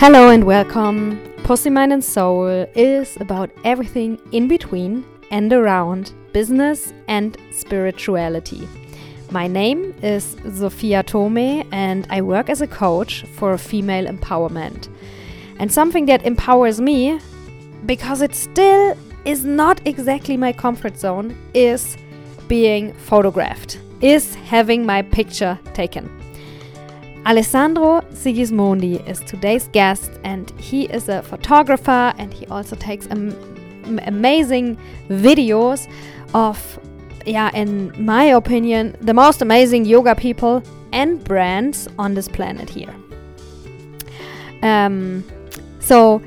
Hello and welcome. Pussy Mind and Soul is about everything in between and around business and spirituality. My name is Sophia Tome and I work as a coach for female empowerment. And something that empowers me, because it still is not exactly my comfort zone, is being photographed, is having my picture taken. Alessandro Sigismondi is today's guest, and he is a photographer and he also takes am amazing videos of, yeah, in my opinion, the most amazing yoga people and brands on this planet here. Um, so,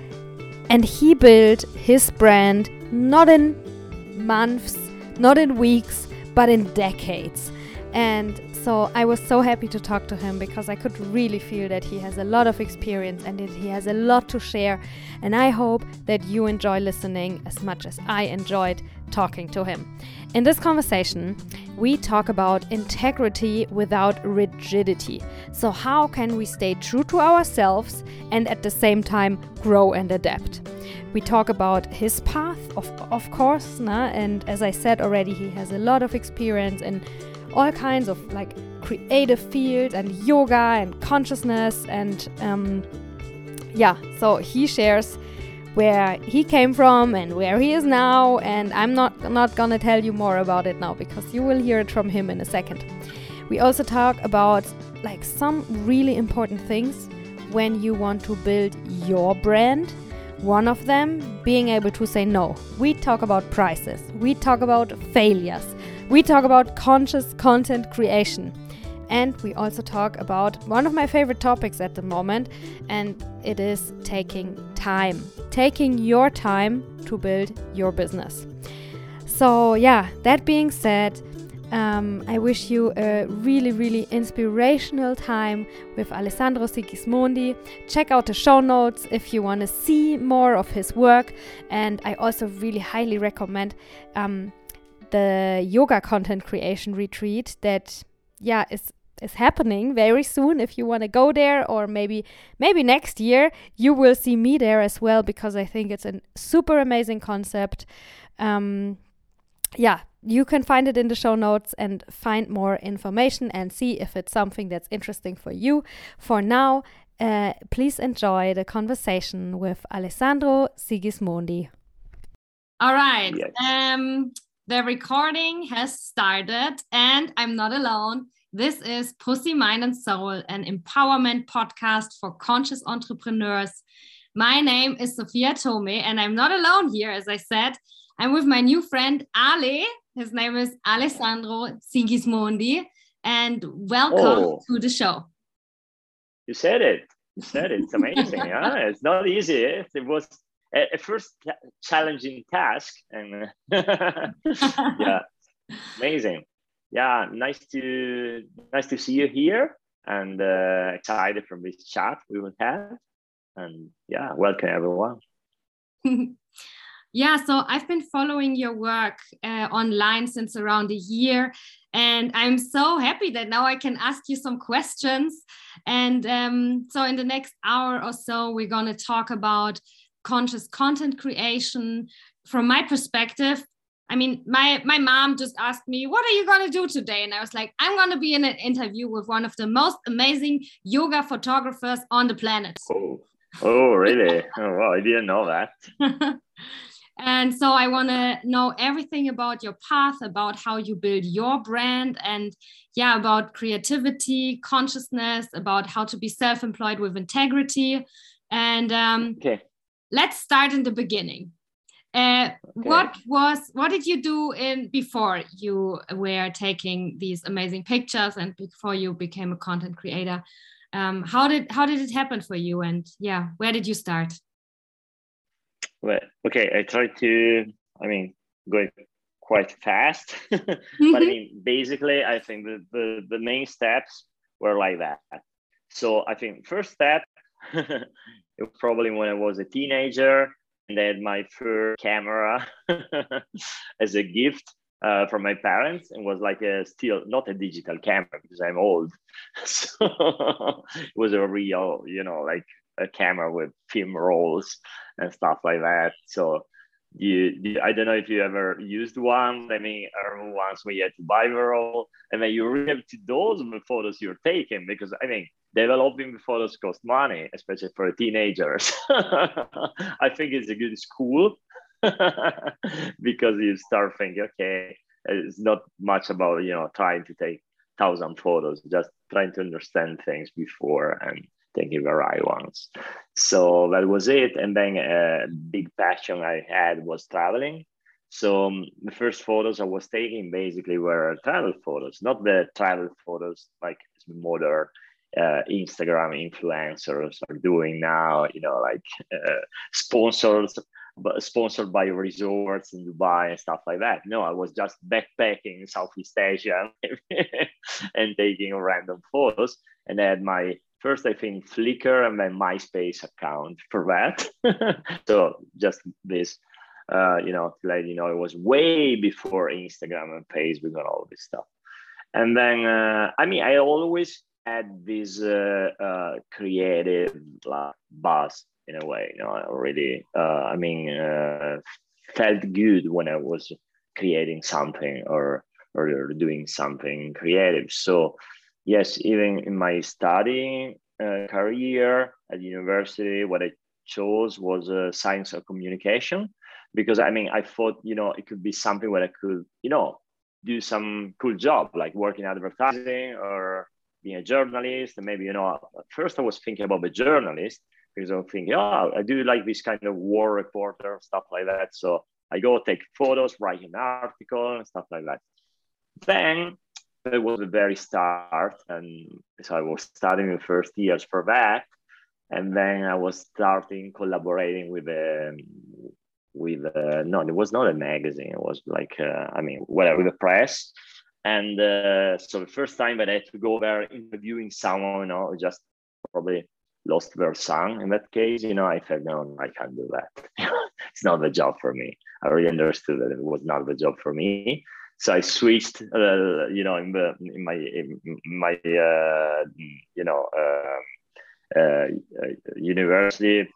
and he built his brand not in months, not in weeks, but in decades. And so I was so happy to talk to him because I could really feel that he has a lot of experience and that he has a lot to share. And I hope that you enjoy listening as much as I enjoyed talking to him. In this conversation, we talk about integrity without rigidity. So, how can we stay true to ourselves and at the same time grow and adapt? We talk about his path, of, of course, nah? and as I said already, he has a lot of experience in all kinds of like creative fields and yoga and consciousness and um, yeah so he shares where he came from and where he is now and i'm not not gonna tell you more about it now because you will hear it from him in a second. We also talk about like some really important things when you want to build your brand. One of them being able to say no. We talk about prices. We talk about failures we talk about conscious content creation. And we also talk about one of my favorite topics at the moment, and it is taking time. Taking your time to build your business. So, yeah, that being said, um, I wish you a really, really inspirational time with Alessandro Sigismondi. Check out the show notes if you want to see more of his work. And I also really highly recommend um, the yoga content creation retreat that yeah is is happening very soon. If you want to go there or maybe maybe next year you will see me there as well because i think it's a super amazing concept. Um, yeah you can find it in the show notes and find more information and see if it's something that's interesting for you. For now uh, please enjoy the conversation with alessandro sigismondi. All right yes. um the recording has started, and I'm not alone. This is Pussy, Mind, and Soul, an empowerment podcast for conscious entrepreneurs. My name is Sophia Tome, and I'm not alone here, as I said. I'm with my new friend Ale. His name is Alessandro Sigismondi, and welcome oh. to the show. You said it. You said it. It's amazing. yeah, it's not easy. It was a, first challenging task and yeah amazing. Yeah nice to nice to see you here and uh, excited from this chat we will have. And yeah welcome everyone. Yeah so i've been following your work uh, online since around a year and i'm so happy that now i can ask you some questions. And um, so in the next hour or so we're going to talk about conscious content creation from my perspective I mean, my my mom just asked me, "What are you gonna do today?" And I was like, "I'm gonna be in an interview with one of the most amazing yoga photographers on the planet." Oh, oh, really? oh, well, I didn't know that. and so I want to know everything about your path, about how you build your brand, and yeah, about creativity, consciousness, about how to be self-employed with integrity, and um, okay let's start in the beginning. Uh, okay. What was what did you do in before you were taking these amazing pictures and before you became a content creator? Um, how did how did it happen for you? And yeah, where did you start? Well, okay, I tried to. I mean, going quite fast, but I mm-hmm. mean, basically, I think the, the the main steps were like that. So I think first step probably when I was a teenager and I had my first camera as a gift uh, from my parents and was like a still not a digital camera because I'm old. so it was a real, you know, like a camera with film rolls and stuff like that. So you, I don't know if you ever used one. I mean, uh, once when you had to buy the roll, and then you have to the photos you're taking because I mean, developing photos cost money, especially for teenagers. I think it's a good school because you start thinking, okay, it's not much about you know trying to take thousand photos, just trying to understand things before and taking the right ones. So that was it. And then a big passion I had was traveling. So um, the first photos I was taking basically were travel photos, not the travel photos like modern uh, Instagram influencers are doing now, you know, like uh, sponsors, but sponsored by resorts in Dubai and stuff like that. No, I was just backpacking in Southeast Asia and taking random photos. And I had my first, I think, Flickr and then MySpace account for that. so just this, uh, you know, to let you know, it was way before Instagram and Facebook and all this stuff. And then, uh, I mean, I always had this uh, uh, creative like, buzz in a way. You know, I already. Uh, I mean, uh, felt good when I was creating something or or doing something creative. So yes, even in my studying uh, career at university, what I chose was uh, science of communication. Because I mean I thought you know it could be something where I could you know do some cool job like work in advertising or being a journalist. And maybe you know at first i was thinking about the journalist because i'm thinking oh i do like this kind of war reporter stuff like that. So i go take photos write an article and stuff like that. Then it was the very start and so i was studying the first years for that and then i was starting collaborating with um, with uh, no it was not a magazine it was like uh, i mean whatever the press and uh, so the first time that I had to go there interviewing someone, you know, just probably lost their son in that case, you know, I said, no, I can't do that. it's not the job for me. I already understood that it was not the job for me. So I switched, uh, you know, in the in my in my uh, you know um, uh, university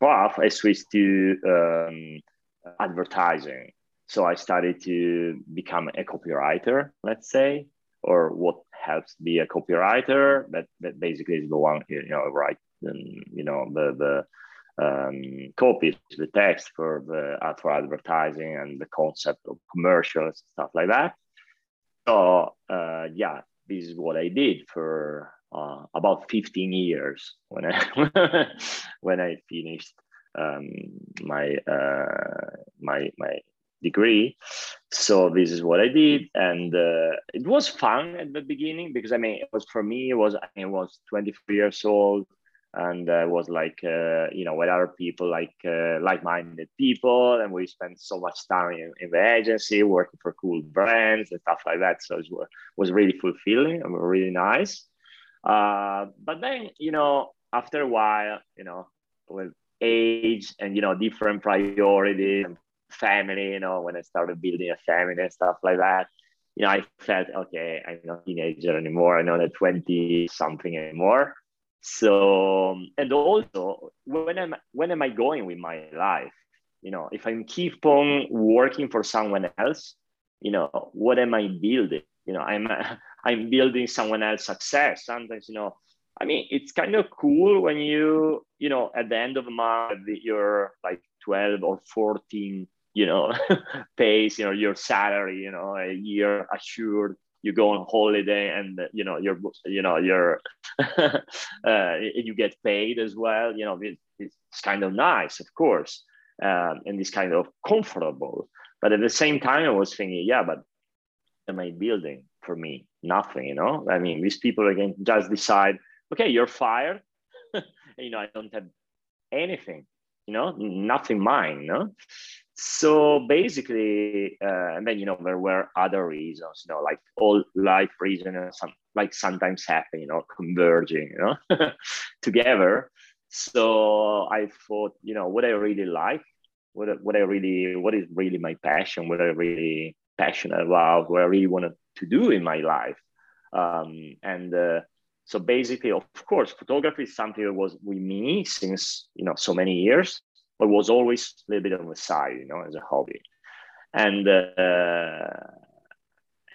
path. I switched to um, advertising so I started to become a copywriter, let's say, or what helps be a copywriter. That that basically is the one you know write you know the the um, copies, the text for the uh, for advertising and the concept of commercials stuff like that. So uh, yeah, this is what I did for uh, about 15 years when I when I finished um, my uh, my my degree. So this is what I did, and uh, it was fun at the beginning because I mean, it was for me. It was I, was 23 years old, and uh, was like uh, you know with other people like uh, like-minded people, and we spent so much time in, in, the agency working for cool brands and stuff like that. So it was, was really fulfilling and really nice. Uh, but then you know after a while, you know with age and you know different priorities and family, you know, when I started building a family and stuff like that, you know, I felt, okay, I'm not a teenager anymore. I'm not a 20 something anymore. So, and also when am, when am I going with my life? You know, if I'm keep on working for someone else, you know, what am I building? You know, I'm, I'm building someone else's success. Sometimes, you know, I mean, it's kind of cool when you, you know, at the end of the month, you're like 12 or 14 you know, pays, you know, your salary, you know, a year assured, you go on holiday and, you know, you're, you know, you're, uh, you get paid as well, you know, it, it's kind of nice, of course, um, and it's kind of comfortable. But at the same time, I was thinking, yeah, but am I building for me? Nothing, you know? I mean, these people again just decide, okay, you're fired. you know, I don't have anything, you know, nothing mine, no? So basically uh, and then you know there were other reasons you know like all life reasons some like sometimes happen you know converging you know together. So i thought you know what i really like what, what i really what is really my passion what i really passionate about what i really wanted to do in my life. Um, and uh, So basically, of course, photography is something that was with me since you know so many years, but was always a little bit on the side, you know, as a hobby. And uh,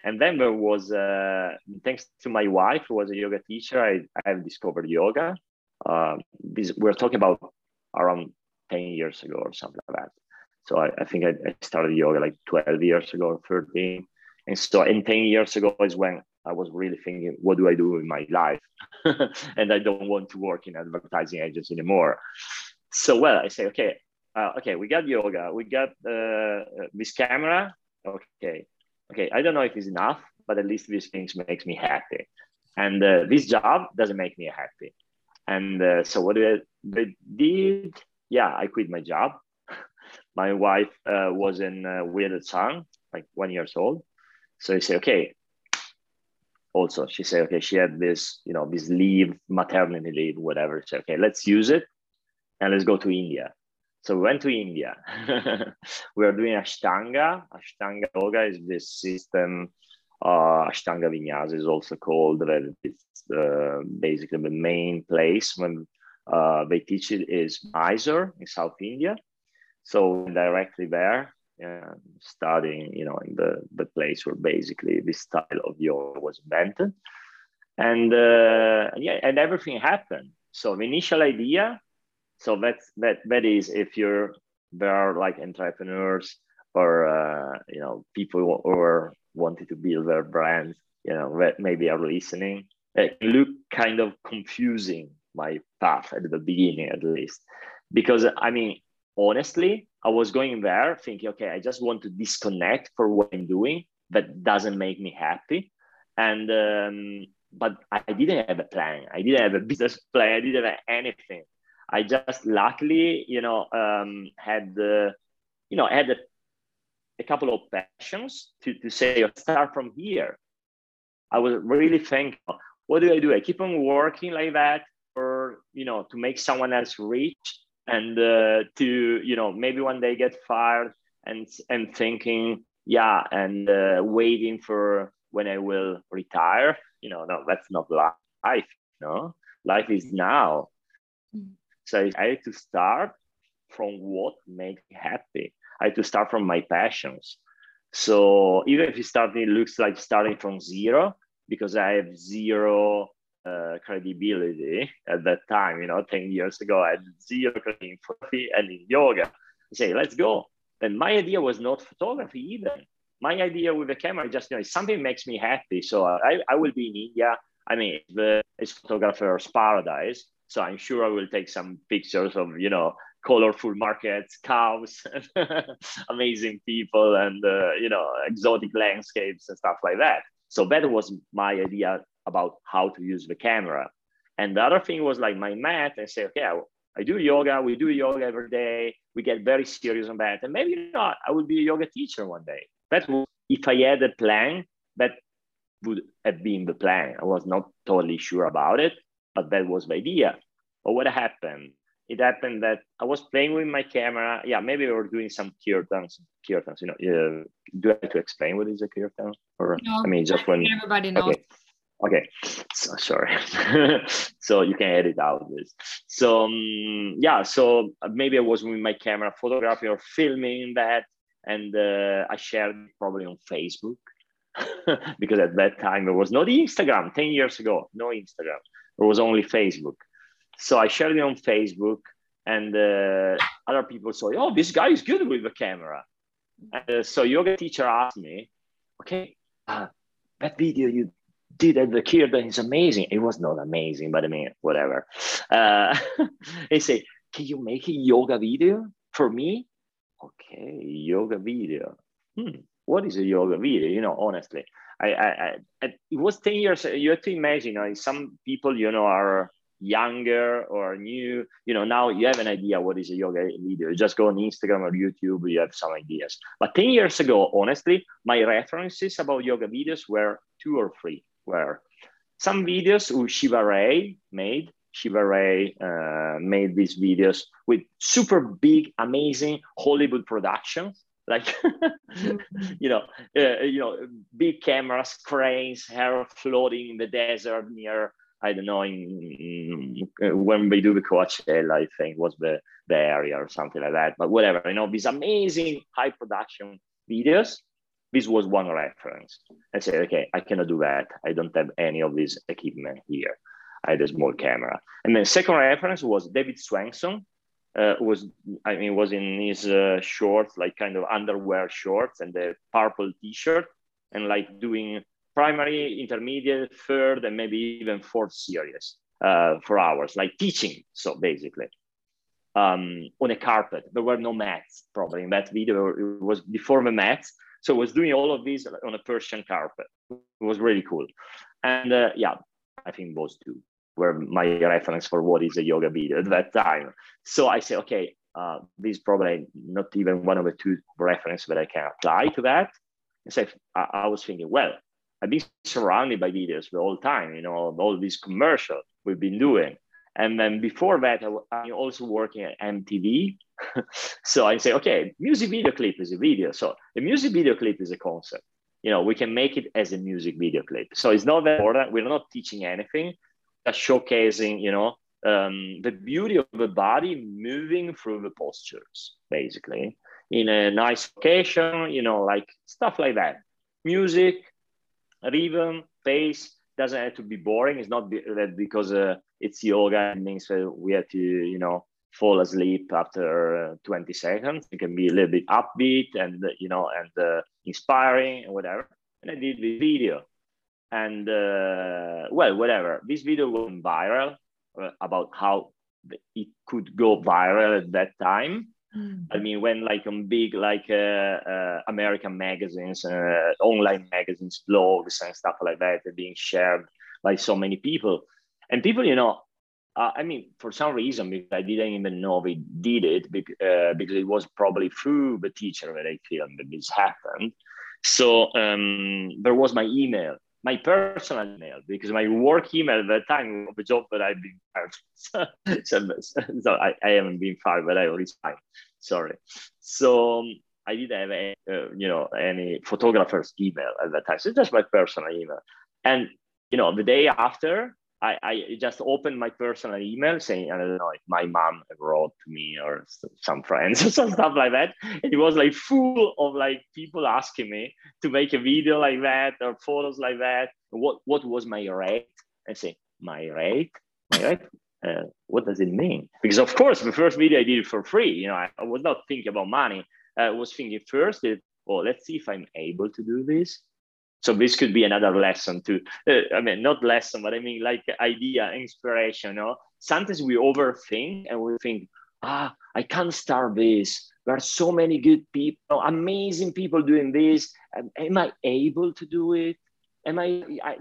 and then there was uh, thanks to my wife who was a yoga teacher, I, I have discovered yoga. Uh, this, we're talking about around 10 years ago or something like that. So I, I think I, I, started yoga like 12 years ago or 13. And so in 10 years ago is when I was really thinking, what do I do in my life? and I don't want to work in advertising agency anymore. So, well, I say, okay, uh, okay, we got yoga, we got uh, this camera. Okay, okay, I don't know if it's enough, but at least these things makes me happy. And uh, this job doesn't make me happy. And uh, so what I did, yeah, I quit my job. my wife uh, was in uh, a son, like one years old. So I say, okay, also she said okay she had this you know this leave maternity leave whatever she okay let's use it and let's go to india so we went to india we are doing ashtanga ashtanga yoga is this system uh, ashtanga vinyasa is also called it's uh, basically the main place when uh, they teach it is mysore in south india so directly there uh, studying, you know, in the, the place where basically this style of yoga was invented. And uh, yeah, and everything happened. So the initial idea, so that's that that is if you're there are like entrepreneurs or uh, you know people who are wanting to build their brand, you know, that maybe are listening. It look kind of confusing my path at the beginning, at least, because I mean, honestly, I was going there thinking, okay, I just want to disconnect for what I'm doing that doesn't make me happy. And, um, but I didn't have a plan. I didn't have a business plan. I didn't have anything. I just luckily, you know, um, had, you know, had a, a couple of passions to, to say, start from here. I was really thinking, what do I do? I keep on working like that or, you know, to make someone else rich and uh, to you know maybe one day get fired and and thinking yeah and uh, waiting for when I will retire. You know, no, that's not life. No, life is now. Mm. So I had to start from what makes me happy. I had to start from my passions. So even if you start, it looks like starting from zero because I have zero uh, credibility at that time. You know, 10 years ago, I had zero credibility in photography and in yoga. I say, let's go. And my idea was not photography even. My idea with the camera just, you know, something makes me happy. So I, I will be in India. I mean, the, it's photographer's paradise. So I'm sure I will take some pictures of, you know, colorful markets, cows, amazing people, and, uh, you know, exotic landscapes and stuff like that. So that was my idea about how to use the camera. And the other thing was like my mat and say, okay, I, do yoga, we do yoga every day, we get very serious on that. And maybe not, I would be a yoga teacher one day. That would, if I had a plan, that would have been the plan. I was not totally sure about it, but that was the idea. But what happened? It happened that I was playing with my camera. Yeah, maybe we were doing some kirtans. Kirtans, you know. Uh, do I have to explain what is a kirtan? Or no, I mean, just when everybody knows. Okay. Okay, so sorry. so you can edit out this. So um, yeah, so maybe I was with my camera photographing or filming that, and uh, I shared probably on Facebook because at that time there was no Instagram. Ten years ago, no Instagram. There was only Facebook. So I shared it on Facebook, and uh, other people saw, oh, this guy is good with the camera. Uh, so yoga teacher asked me, okay, uh, that video you did at the kirtan is amazing. It was not amazing, but I mean, whatever. Uh, he said, can you make a yoga video for me? Okay, yoga video. Hmm, what is a yoga video? You know, honestly, I, I, I it was 10 years. You have to imagine, know, some people, you know, are younger or new, you know, now you have an idea what is a yoga video. You just go on Instagram or YouTube, you have some ideas. But 10 years ago, honestly, my references about yoga videos were two or three were some videos who Shiva Rea made. Shiva Rea uh, made these videos with super big, amazing Hollywood productions, like mm-hmm. you know, uh, you know, big cameras, cranes, hair floating in the desert near I don't know, in, in, when we do the Coachella, I think was the, the area or something like that. But whatever, you know, these amazing high production videos. This was one reference. I said, okay, I cannot do that. I don't have any of this equipment here. I had a small camera. And then second reference was David Swenson, uh, was I mean was in his uh, shorts, like kind of underwear shorts and the purple T-shirt, and like doing primary, intermediate, third, and maybe even fourth series uh, for hours, like teaching. So basically, um, on a carpet, there were no mats. Probably in that video, it was before the mats. So I was doing all of this on a Persian carpet. It was really cool, and uh, yeah, I think those two were my reference for what is a yoga video at that time. So I say, okay, uh, this is probably not even one of the two references that I can apply to that. And so I, I was thinking, well, I've been surrounded by videos the whole time, you know, all these commercials we've been doing. And then before that, I, am also working at MTV. so I say, okay, music video clip is a video. So a music video clip is a concept. You know, we can make it as a music video clip. So it's not that important. We're not teaching anything showcasing, you know, um, the beauty of the body moving through the postures, basically, in a nice location, you know, like stuff like that. Music, rhythm, pace doesn't have to be boring. It's not that because uh, it's yoga, it means we have to, you know, fall asleep after uh, 20 seconds. It can be a little bit upbeat and, you know, and uh, inspiring and whatever. And I did the video and uh, well whatever this video went viral uh, about how it could go viral at that time mm. i mean when like on big like uh, uh american magazines uh, online magazines blogs and stuff like that are being shared by so many people and people you know uh, I mean, for some reason, because I didn't even know we did it because, because it was probably through the teacher that I filmed that this happened. So um, there was my email my personal email because my work email at the time of the job that I've been fired. so, so I, I, haven't been fired, but I already resigned. Sorry. So um, I didn't have any, uh, you know, any photographer's email at that time. So just my personal email. And, you know, the day after, I, I just opened my personal email saying, I don't know, if my mom wrote to me or some friends or some stuff like that. It was like full of like people asking me to make a video like that or photos like that. What what was my rate? I say, my rate? My rate? Uh, what does it mean? Because of course, the first video I did it for free. You know, I, I was not thinking about money. I was thinking first, that, oh, let's see if I'm able to do this so this could be another lesson too uh, i mean not lesson but i mean like idea inspiration you know? Sometimes we overthink and we think ah i can't start this. There are so many good people amazing people doing this. Am i able to do it? Am i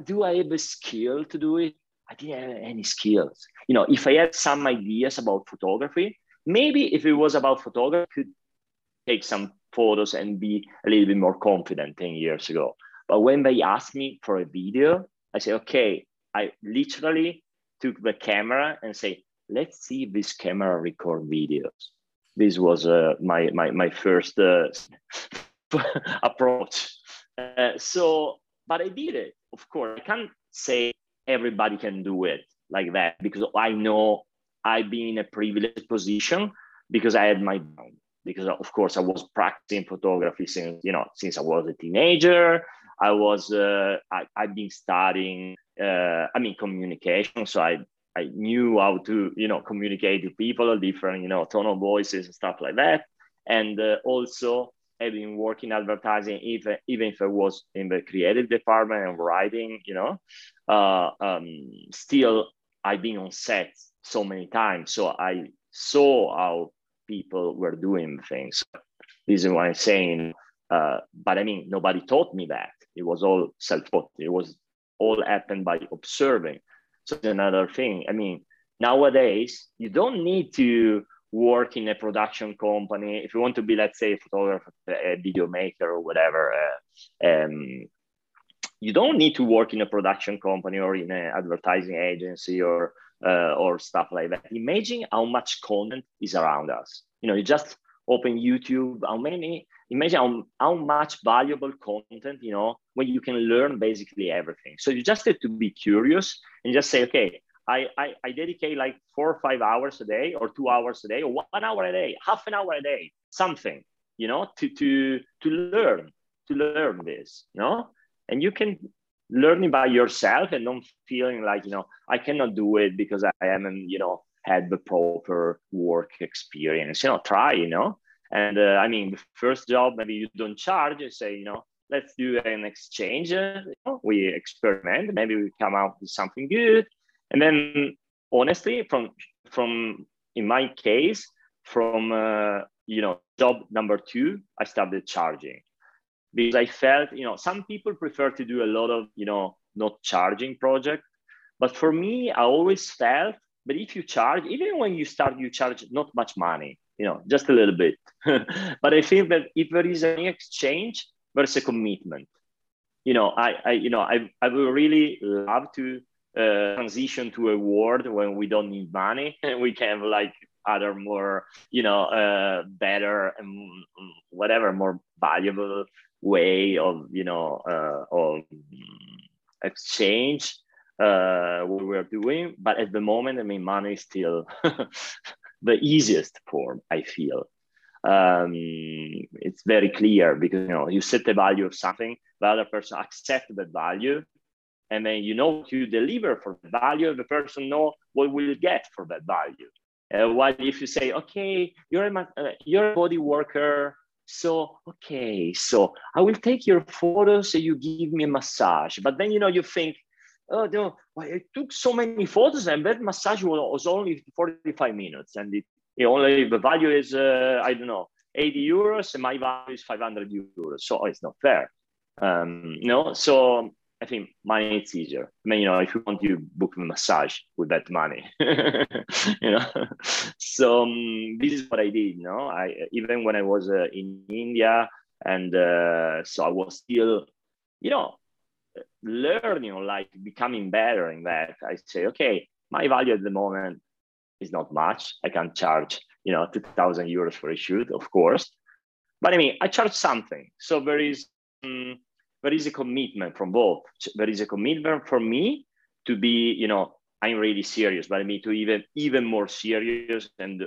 do i have a skill to do it? I didn't have any skills. You know if i had some ideas about photography maybe if it was about photography I could take some photos and be a little bit more confident 10 years ago but when they asked me for a video, I said, okay, I literally took the camera and say, let's see this camera record videos. This was uh, my, my, my first uh, approach. Uh, so, but I did it, of course. I can't say everybody can do it like that because I know I've been in a privileged position because I had my because of course I was practicing photography since you know since I was a teenager. I was uh, I, I've been studying uh, I mean communication, so I I knew how to you know communicate to people, different you know tone of voices and stuff like that, and uh, also I've been working advertising even even if I was in the creative department and writing, you know, uh, um, still I've been on set so many times, so I saw how people were doing things. This is what I'm saying. Uh, but I mean, nobody taught me that. It was all self-taught. It was all happened by observing. So another thing. I mean, nowadays you don't need to work in a production company if you want to be, let's say, a photographer, a video maker, or whatever. Uh, um, you don't need to work in a production company or in an advertising agency or uh, or stuff like that. Imagine how much content is around us. You know, you just open YouTube. How many imagine how, how much valuable content, you know, when you can learn basically everything. So you just have to be curious and just say, okay, I, I, I dedicate like four or five hours a day or two hours a day or one hour a day, half an hour a day, something, you know, to, to, to learn, to learn this, you know, and you can learn it by yourself and not feeling like, you know, I cannot do it because I haven't, you know, had the proper work experience, you know, try, you know, and uh, I mean, the first job, maybe you don't charge, you say, you know, let's do an exchange. Uh, you know, we experiment, maybe we come out with something good. And then honestly, from, from in my case, from, uh, you know, job number two, I started charging because I felt, you know, some people prefer to do a lot of, you know, not charging project. But for me, I always felt, but if you charge, even when you start, you charge not much money you know, just a little bit. but I think that if there is any exchange, there's a commitment. You know, I, I you know, I, I would really love to uh, transition to a world when we don't need money and we can have like other more, you know, uh, better and whatever more valuable way of, you know, uh, of exchange uh, what we're doing. But at the moment, I mean, money is still the easiest form, I feel. Um, it's very clear because you know you set the value of something, the other person accept that value, and then you know you deliver for the value, the person know what will get for that value. Uh, while if you say, okay, you're a, uh, you're a body worker, so okay, so I will take your photos, so you give me a massage, but then you know you think, oh no, I took so many photos and that massage was only 45 minutes and it, it only the value is uh, I don't know 80 euros and my value is 500 euros. So it's not fair. Um, so I think money it's easier. I mean, you know, if you want to book a massage with that money, you know. so um, this is what I did. You know, I even when I was uh, in India, and uh, so I was still, you know, learning like becoming better in that, I say, okay, my value at the moment is not much. I can charge, you know, 2000 euros for a shoot, of course. But I mean, I charge something. So there is, um, there is a commitment from both. There is a commitment for me to be, you know, I'm really serious, but I mean to even even more serious and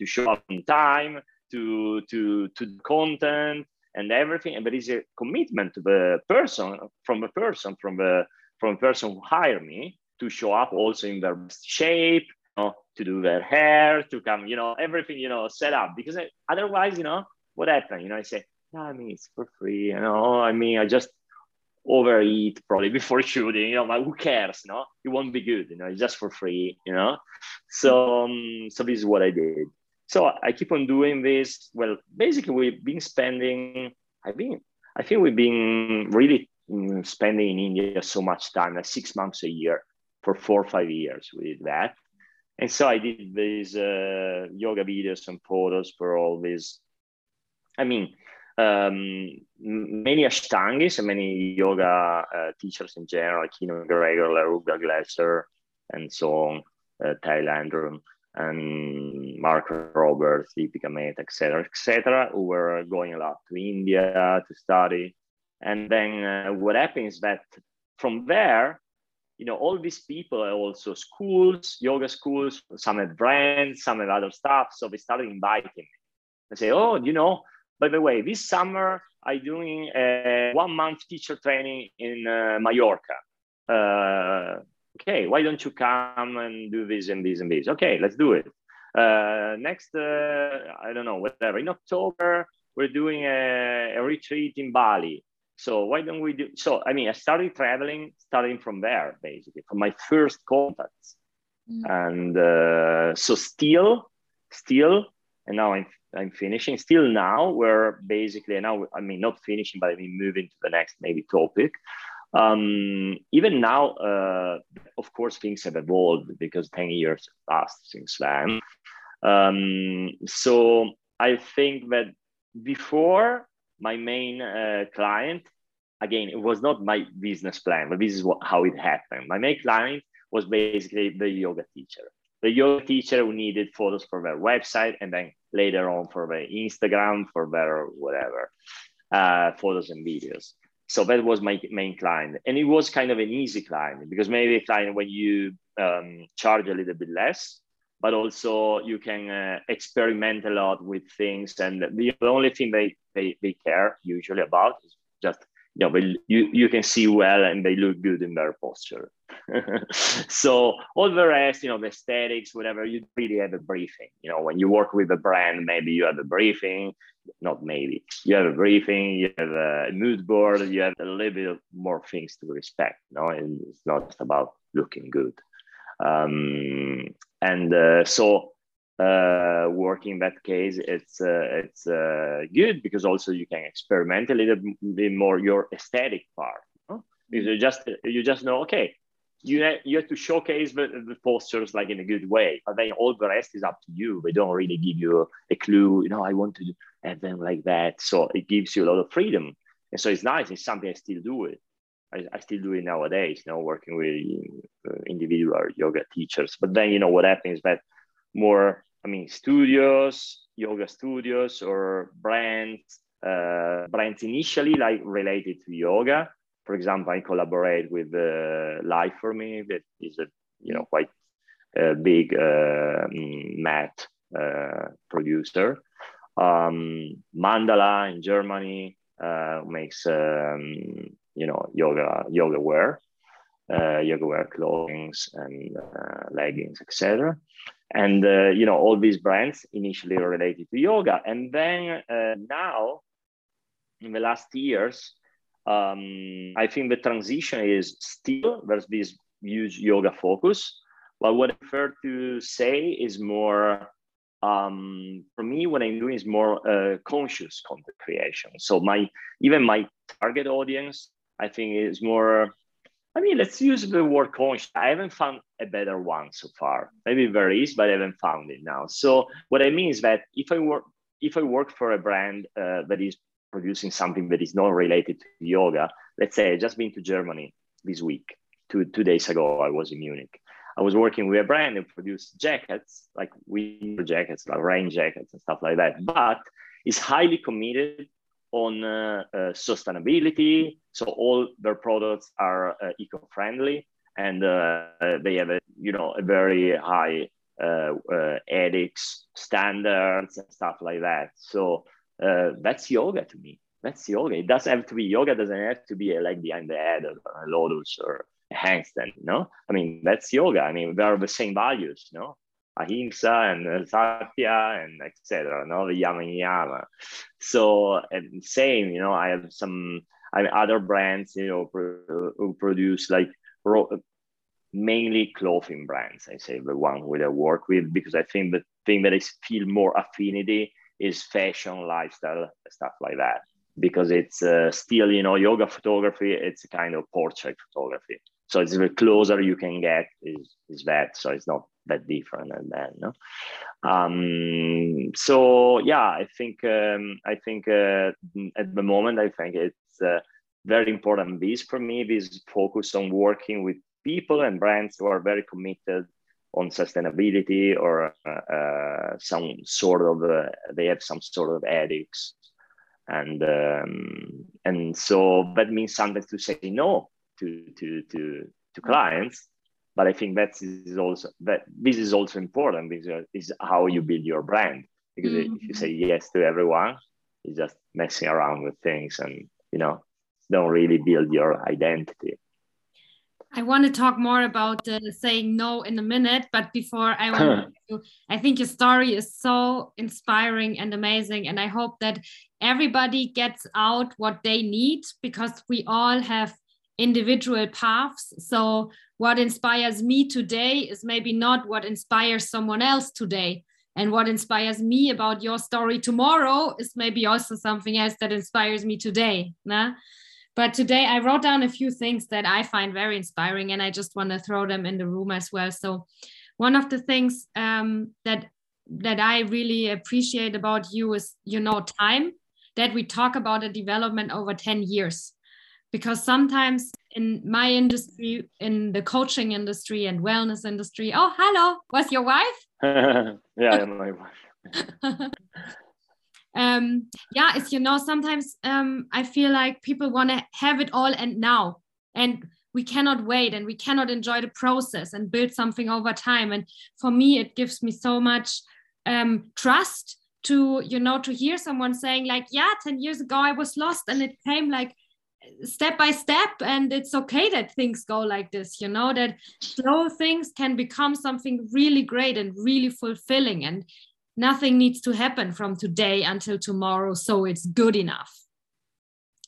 to show up in time, to to to the content, and everything. And there is a commitment to the person, from the person, from the from the person who hired me to show up also in their shape, you know, to do their hair, to come, you know, everything, you know, set up. Because I, otherwise, you know, what happened? You know, I say, no, I mean, it's for free. You know, I mean, I just overeat probably before shooting. You know, like, who cares? You know, it won't be good. You know, it's just for free. You know, so um, so this is what I did. So I keep on doing this. Well, basically, we've been spending. I've been. I think we've been really mm, spending in India so much time, like six months a year, for four or five years. We did that, and so I did these uh, yoga videos and photos for all these. I mean, um, many Ashtangis and many yoga uh, teachers in general, like Kino Gregor, Laruga Glaser, and so on, uh, Thailand and Mark Robberds, Deepika Mehta, etc., etc., who were going a lot to India to study. And then uh, what happens that from there, you know, all these people are also schools, yoga schools, some had brands, some had other stuff. So they started inviting me. I say, oh, you know, by the way, this summer I'm doing a one month teacher training in uh, Mallorca. Uh, okay, why don't you come and do this and this and this? Okay, let's do it. Uh, next, uh, I don't know, whatever. In October, we're doing a, a, retreat in Bali. So why don't we do? So I mean, I started traveling, starting from there, basically, from my first contacts, mm. and uh, so still, still, and now I'm I'm finishing. Still now, we're basically now. I mean, not finishing, but I mean, moving to the next maybe topic. Um, even now, uh, of course, things have evolved because 10 years passed since then. Um, so I think that before my main uh, client, again, it was not my business plan, but this is what, how it happened. My main client was basically the yoga teacher. the yoga teacher who needed photos for their website and then later on for their Instagram, for their whatever, uh, photos and videos. So that was my main client. And it was kind of an easy client because maybe a client when you um, charge a little bit less, but also you can uh, experiment a lot with things. And the, only thing they, they, they care usually about is just you know, you, you can see well and they look good in their posture. so all the rest, you know, the aesthetics, whatever, you really have a briefing. You know, when you work with a brand, maybe you have a briefing, not maybe, you have a briefing, you have a mood board, you have a little bit more things to respect. You know, and it's not about looking good. Um, and uh, so uh, work in that case, it's uh, it's uh, good because also you can experiment a little bit more your aesthetic part. Because you just you just know okay, you have, you have to showcase the, the postures like in a good way, but then all the rest is up to you. They don't really give you a clue. You know, I want to have them like that, so it gives you a lot of freedom, and so it's nice. It's something I still do it. I, I still do it nowadays. You know, working with uh, individual yoga teachers. But then you know what happens that more, I mean, studios, yoga studios, or brands, uh, brands initially like related to yoga. For example, I collaborate with uh, Liforme, that is a you know quite a big uh, mat uh, producer. Um, Mandala in Germany uh, makes um, you know yoga yoga wear uh, yoga wear clothing and uh, leggings, etc. And uh, you know all these brands initially related to yoga, and then uh, now in the last years, um, I think the transition is still there's this huge yoga focus. But what I prefer to say is more um, for me, what I'm doing is more uh, conscious content creation. So my even my target audience, I think, is more I mean, let's use the word conscious. I haven't found a better one so far. Maybe there is, but I haven't found it now. So what I mean is that if I work if I work for a brand uh, that is producing something that is not related to yoga, let's say I just been to Germany this week. Two two days ago, I was in Munich. I was working with a brand that produced jackets, like winter jackets, like rain jackets and stuff like that. But is highly committed on uh, uh, sustainability. So all their products are uh, eco-friendly and they have a you know a very high ethics standards and stuff like that. So that's yoga to me that's yoga. It doesn't have to be yoga. Doesn't have to be a leg behind the head or a lotus or a handstand. No, I mean that's yoga. I mean they are the same values. No, ahimsa and satya and etc. No, the yama yama. So and same, you know, I have some I mean, other brands, you know, pro- who produce like mainly clothing brands. I say the one with I work with because I think the thing that I feel more affinity is fashion, lifestyle, stuff like that. Because it's uh, still, you know, yoga photography. It's a kind of portrait photography. So it's the closer you can get is is that. So it's not that different and then no? um, so yeah i think um, i think uh, at the moment i think it's uh, very important this for me this focus on working with people and brands who are very committed on sustainability or uh, uh some sort of uh, they have some sort of ethics and um, and so that means sometimes to say no to to to to clients but I think that is also that this is also important because is how you build your brand. Because mm-hmm. if you say yes to everyone, you're just messing around with things and you know don't really build your identity. I want to talk more about uh, saying no in a minute, but before I want to, I think your story is so inspiring and amazing, and I hope that everybody gets out what they need because we all have individual paths. So, what inspires me today is maybe not what inspires someone else today. And what inspires me about your story tomorrow is maybe also something else that inspires me today. Nah? But today I wrote down a few things that I find very inspiring and I just want to throw them in the room as well. So, one of the things um, that that I really appreciate about you is, you know, time that we talk about a development over 10 years because sometimes in my industry, in the coaching industry and wellness industry. Oh, hello. Was your wife? yeah, my wife. um, yeah, it's you know sometimes um, I feel like people want to have it all and now, and we cannot wait and we cannot enjoy the process and build something over time. And for me, it gives me so much um, trust to you know to hear someone saying like, yeah, ten years ago I was lost and it came like step by step and it's okay that things go like this you know that slow things can become something really great and really fulfilling and nothing needs to happen from today until tomorrow so it's good enough.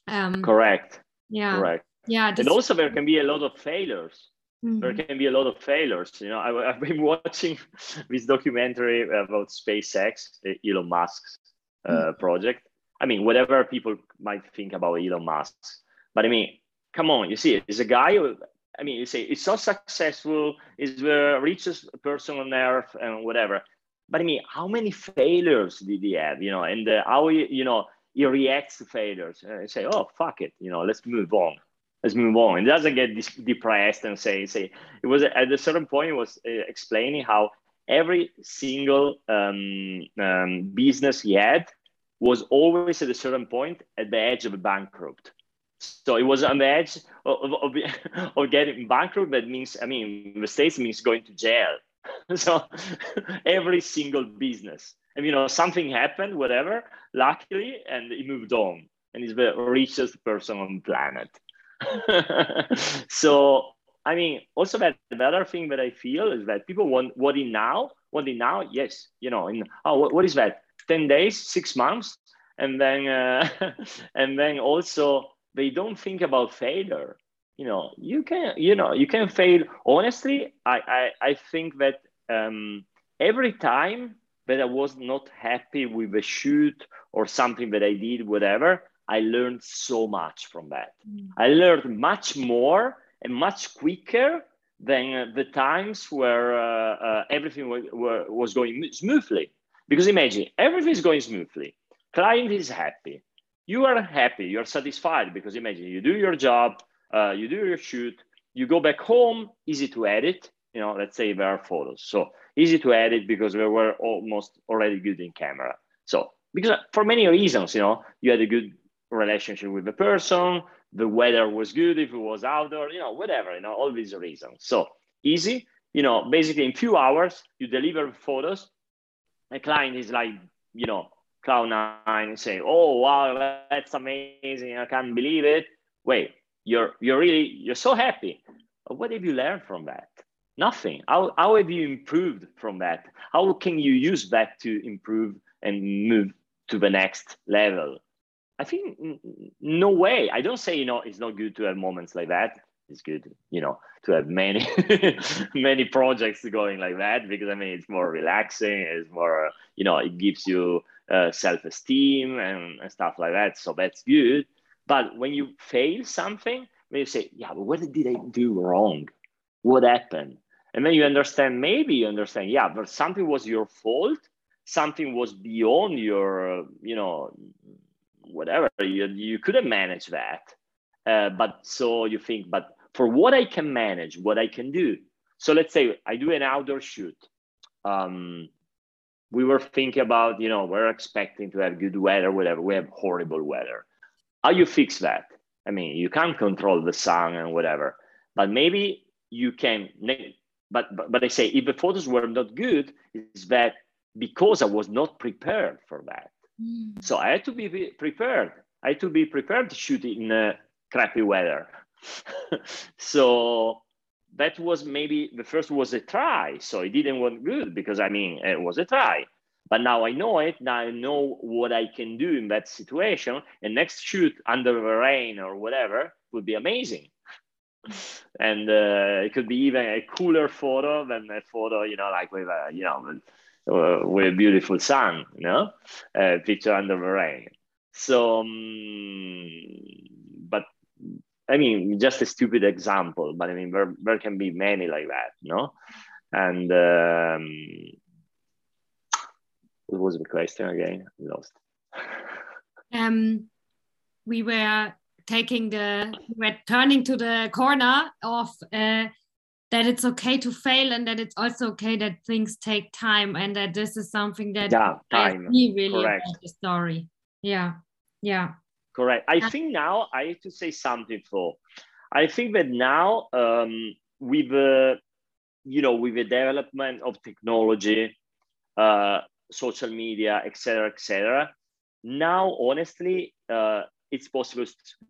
Um correct. Yeah. Correct. Yeah and also there can be a lot of failures. Mm-hmm. there can be a lot of failures. You know I, have been watching this documentary about spacex elon musk's uh, mm-hmm. project. I mean whatever people might think about elon musk but I mean, come on, you see, it's a guy who, I mean, you say he's so successful, he's the richest person on earth and whatever. But I mean, how many failures did he have? You know, and uh, how he, you know, he reacts to failures and say, oh, fuck it, you know, let's move on. Let's move on. He doesn't get depressed and say, say, it was at a certain point, he was uh, explaining how every single um, um, business he had was always at a certain point at the edge of a bankrupt so it was on the edge of, of, of getting bankrupt. That means, I mean, the states means going to jail. so every single business, and you know, something happened, whatever, luckily, and he moved on, and he's the richest person on planet. so I mean, also that the other thing that I feel is that people want what in now, what in now, yes, you know, in oh, what, what is that? Ten days, six months, and then uh, and then also they don't think about failure. You know you can you know you can fail. Honestly i i, I think that um, every time that i was not happy with a shoot or something that i did whatever i learned so much from that. Mm. i learned much more and much quicker than the times where uh, uh, everything was, was going smoothly. Because imagine everything is going smoothly. Client is happy you are happy, you're satisfied because imagine you do your job, uh, you do your shoot, you go back home, easy to edit. You know, let's say there are photos, so easy to edit because we were almost already good in camera. So because for many reasons, you know, you had a good relationship with the person, the weather was good if it was outdoor, you know, whatever, you know, all these reasons. So easy, you know, basically in few hours you deliver photos. A client is like, you know, Cloud9 and say, "Oh wow, that's amazing! I can't believe it." Wait, you're you're really you're so happy. What have you learned from that? Nothing. How how have you improved from that? How can you use that to improve and move to the next level? I think no way. I don't say you know it's not good to have moments like that. It's good, you know, to have many many projects going like that because I mean it's more relaxing. It's more you know it gives you uh, self-esteem and, and, stuff like that. So that's good. But when you fail something, when you say, yeah, but what did I do wrong? What happened? And then you understand, maybe you understand, yeah, but something was your fault. Something was beyond your, you know, whatever. You, you couldn't manage that. Uh, but so you think, but for what I can manage, what I can do. So let's say I do an outdoor shoot. Um, we were thinking about, you know, we're expecting to have good weather, whatever. We have horrible weather. How you fix that? I mean, you can't control the sun and whatever, but maybe you can. But but, but I say if the photos were not good, is that because I was not prepared for that. Mm. So I had to be prepared. I had to be prepared to shoot in uh, crappy weather. so that was maybe the first was a try so it didn't work good because i mean it was a try. But now i know it now i know what i can do in that situation and next shoot under the rain or whatever would be amazing. And uh, it could be even a cooler photo than a photo you know like with a you know with, uh, a beautiful sun you know a picture under the rain. So um, I mean, just a stupid example, but I mean, there, there can be many like that, no? And um, what was the question again? I lost. Um, we were taking the we're turning to the corner of uh, that it's okay to fail and that it's also okay that things take time and that this is something that yeah, time. me really Correct. the story. Yeah, yeah. Correct. I think now I have to say something for. I think that now um, with uh, you know with the development of technology, uh, social media, etc., etc. Now, honestly, uh, it's possible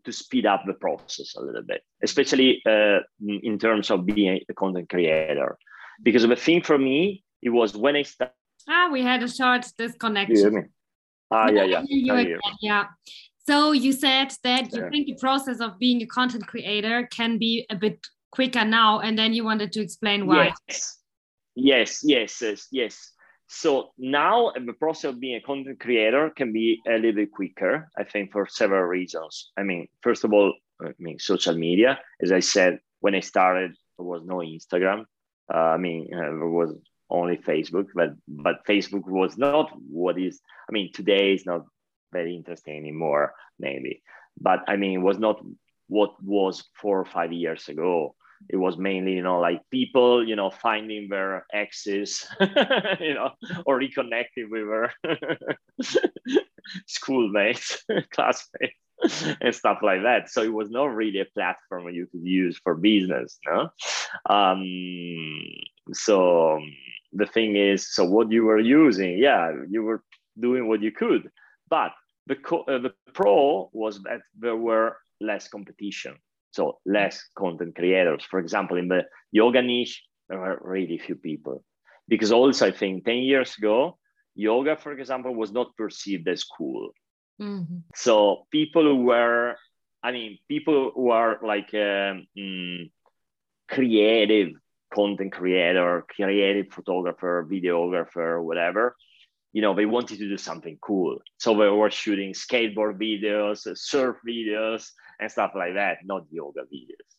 to speed up the process a little bit, especially uh, in terms of being a content creator. Because the thing for me, it was when I started. Ah, we had a short disconnection. Ah, yeah, yeah. You yeah. So you said that you yeah. think the process of being a content creator can be a bit quicker now, and then you wanted to explain why. Yes, yes, yes, yes. yes. So now the process of being a content creator can be a little bit quicker, I think, for several reasons. I mean, first of all, I mean, social media. As I said, when I started, there was no Instagram. Uh, I mean, uh, there was only Facebook, but but Facebook was not what is. I mean, today is not very interesting anymore, maybe. But I mean, it was not what was four or five years ago. It was mainly you know like people you know finding their exes you know or reconnecting with their schoolmates classmates and stuff like that. So it was not really a platform you could use for business no? Um, so the thing is so what you were using yeah you were doing what you could but the, co- uh, the pro was that there were less competition so less content creators. For example, in the yoga niche, there are really few people. Because also I think 10 years ago, yoga, for example, was not perceived as cool. Mm-hmm. So people who were, I mean, people who are like um, mm, creative content creator, creative photographer, videographer, whatever, you know, they wanted to do something cool. So they were shooting skateboard videos, surf videos, and stuff like that, not yoga videos.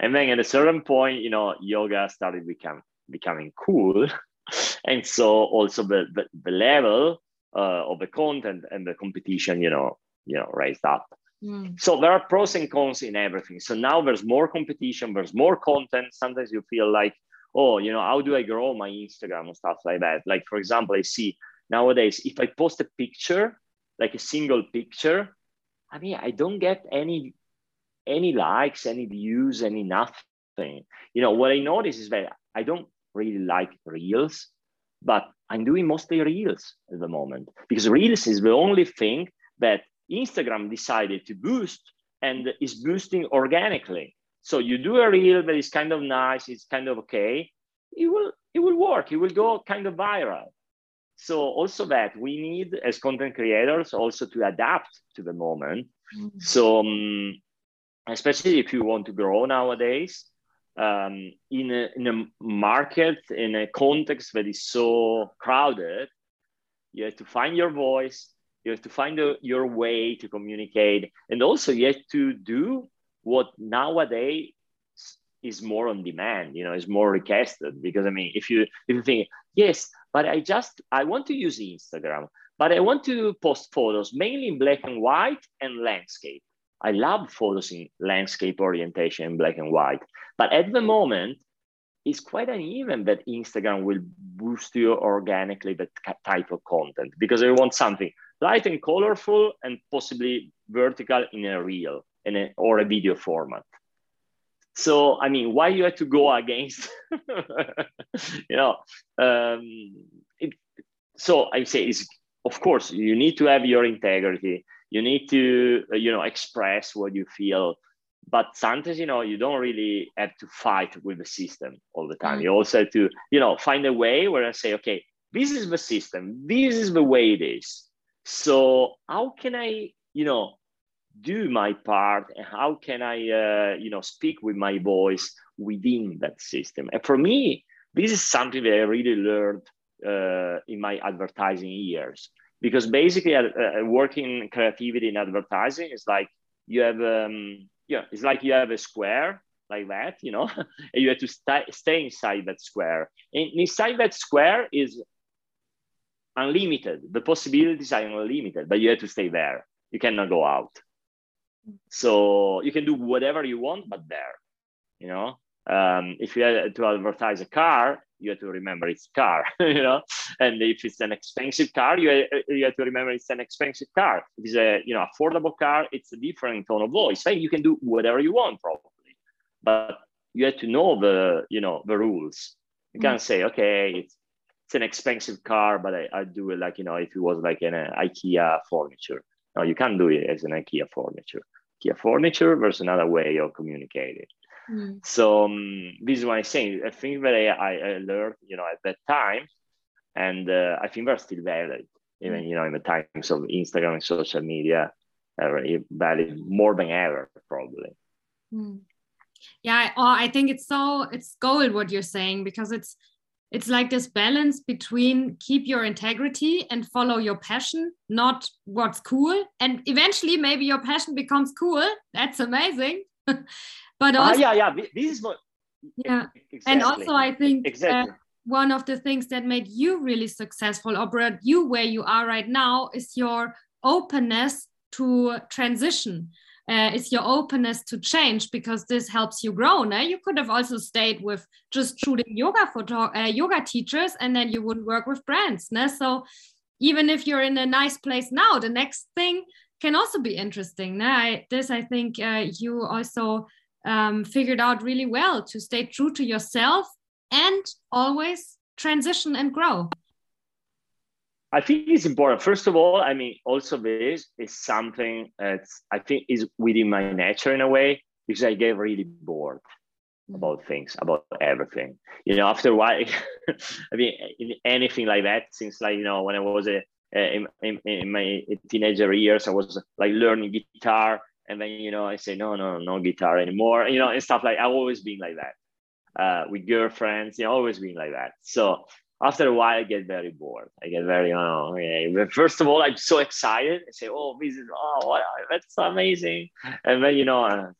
And then at a certain point, you know, yoga started become, becoming cool. and so also the, the, the level uh, of the content and the competition, you know, you know, raised up. Mm. So there are pros and cons in everything. So now there's more competition, there's more content. Sometimes you feel like, oh, you know, how do I grow my Instagram and stuff like that? Like, for example, I see nowadays, if I post a picture, like a single picture, I mean, I don't get any any likes, any views, any nothing. You know, what I notice is that I don't really like reels, but I'm doing mostly reels at the moment because reels is the only thing that Instagram decided to boost and is boosting organically. So you do a reel that is kind of nice, it's kind of okay, it will it will work, it will go kind of viral. So also that we need as content creators also to adapt to the moment. Mm-hmm. So um, especially if you want to grow nowadays um, in, a, in a market, in a context that is so crowded, you have to find your voice, you have to find a, your way to communicate, and also you have to do what nowadays is more on demand you know is more requested. Because i mean if you if you think yes but i just i want to use instagram but i want to post photos mainly in black and white and landscape. I love photos in landscape orientation in black and white. But at the moment it's quite uneven that instagram will boost you organically that type of content. Because i want something light and colorful and possibly vertical in a reel in a, or a video format. So i mean why you have to go against you know um, it, so i say is of course you need to have your integrity. You need to uh, you know express what you feel. But sometimes you know you don't really have to fight with the system all the time. Mm. you also have to you know find a way where i say okay this is the system. This is the way it is. So how can i you know do my part and how can i uh, you know speak with my voice within that system? And for me this is something that i really learned uh, in my advertising years. Because basically uh, uh working creativity in advertising is like you have um, yeah it's like you have a square like that you know and you have to st- stay inside that square. And inside that square is unlimited. The possibilities are unlimited but you have to stay there. You cannot go out So you can do whatever you want, but there, you know. Um, if you had to advertise a car, you have to remember it's a car, you know. And if it's an expensive car, you have, you have to remember it's an expensive car. If it's a you know affordable car, it's a different tone of voice. Right? You can do whatever you want probably, but you have to know the you know the rules. You mm-hmm. can't say okay, it's it's an expensive car, but I, I do it like you know if it was like an uh, IKEA furniture. No, you can't do it as an IKEA furniture. IKEA furniture, there's another way of communicating. Mm. So um, this is what I'm saying. I think that I, I, learned, you know, at that time, and uh, I think they're still valid, even mm. you know, in the times of Instagram and social media, are valid more than ever, probably. Mm. Yeah, or I think it's so it's gold what you're saying because it's it's like this balance between keep your integrity and follow your passion not what's cool. And eventually maybe your passion becomes cool. That's amazing. But ah, also yeah yeah. This is what yeah. Exactly. and also i think uh, exactly. Uh, one of the things that made you really successful or brought you where you are right now is your openness to transition uh, is your openness to change because this helps you grow. No? You could have also stayed with just shooting yoga photo uh, yoga teachers, and then you wouldn't work with brands. No? So even if you're in a nice place now, the next thing can also be interesting. No? I, this I think uh, you also um, figured out really well to stay true to yourself and always transition and grow. I think it's important. First of all, I mean, also this is something that I think is within my nature in a way because I get really bored mm. about things, about everything. You know, after a while, I mean, anything like that. Since like you know, when I was a, in, in, in my teenager years, I was like learning guitar, and then you know, I say no, no, no guitar anymore. You know, and stuff like I've always been like that. Uh, with girlfriends, you know, always been like that. So after a while, I get very bored. I get very, oh, okay. First of all, I'm so excited. I say, oh, this is, oh, that's amazing. And then, you know, uh,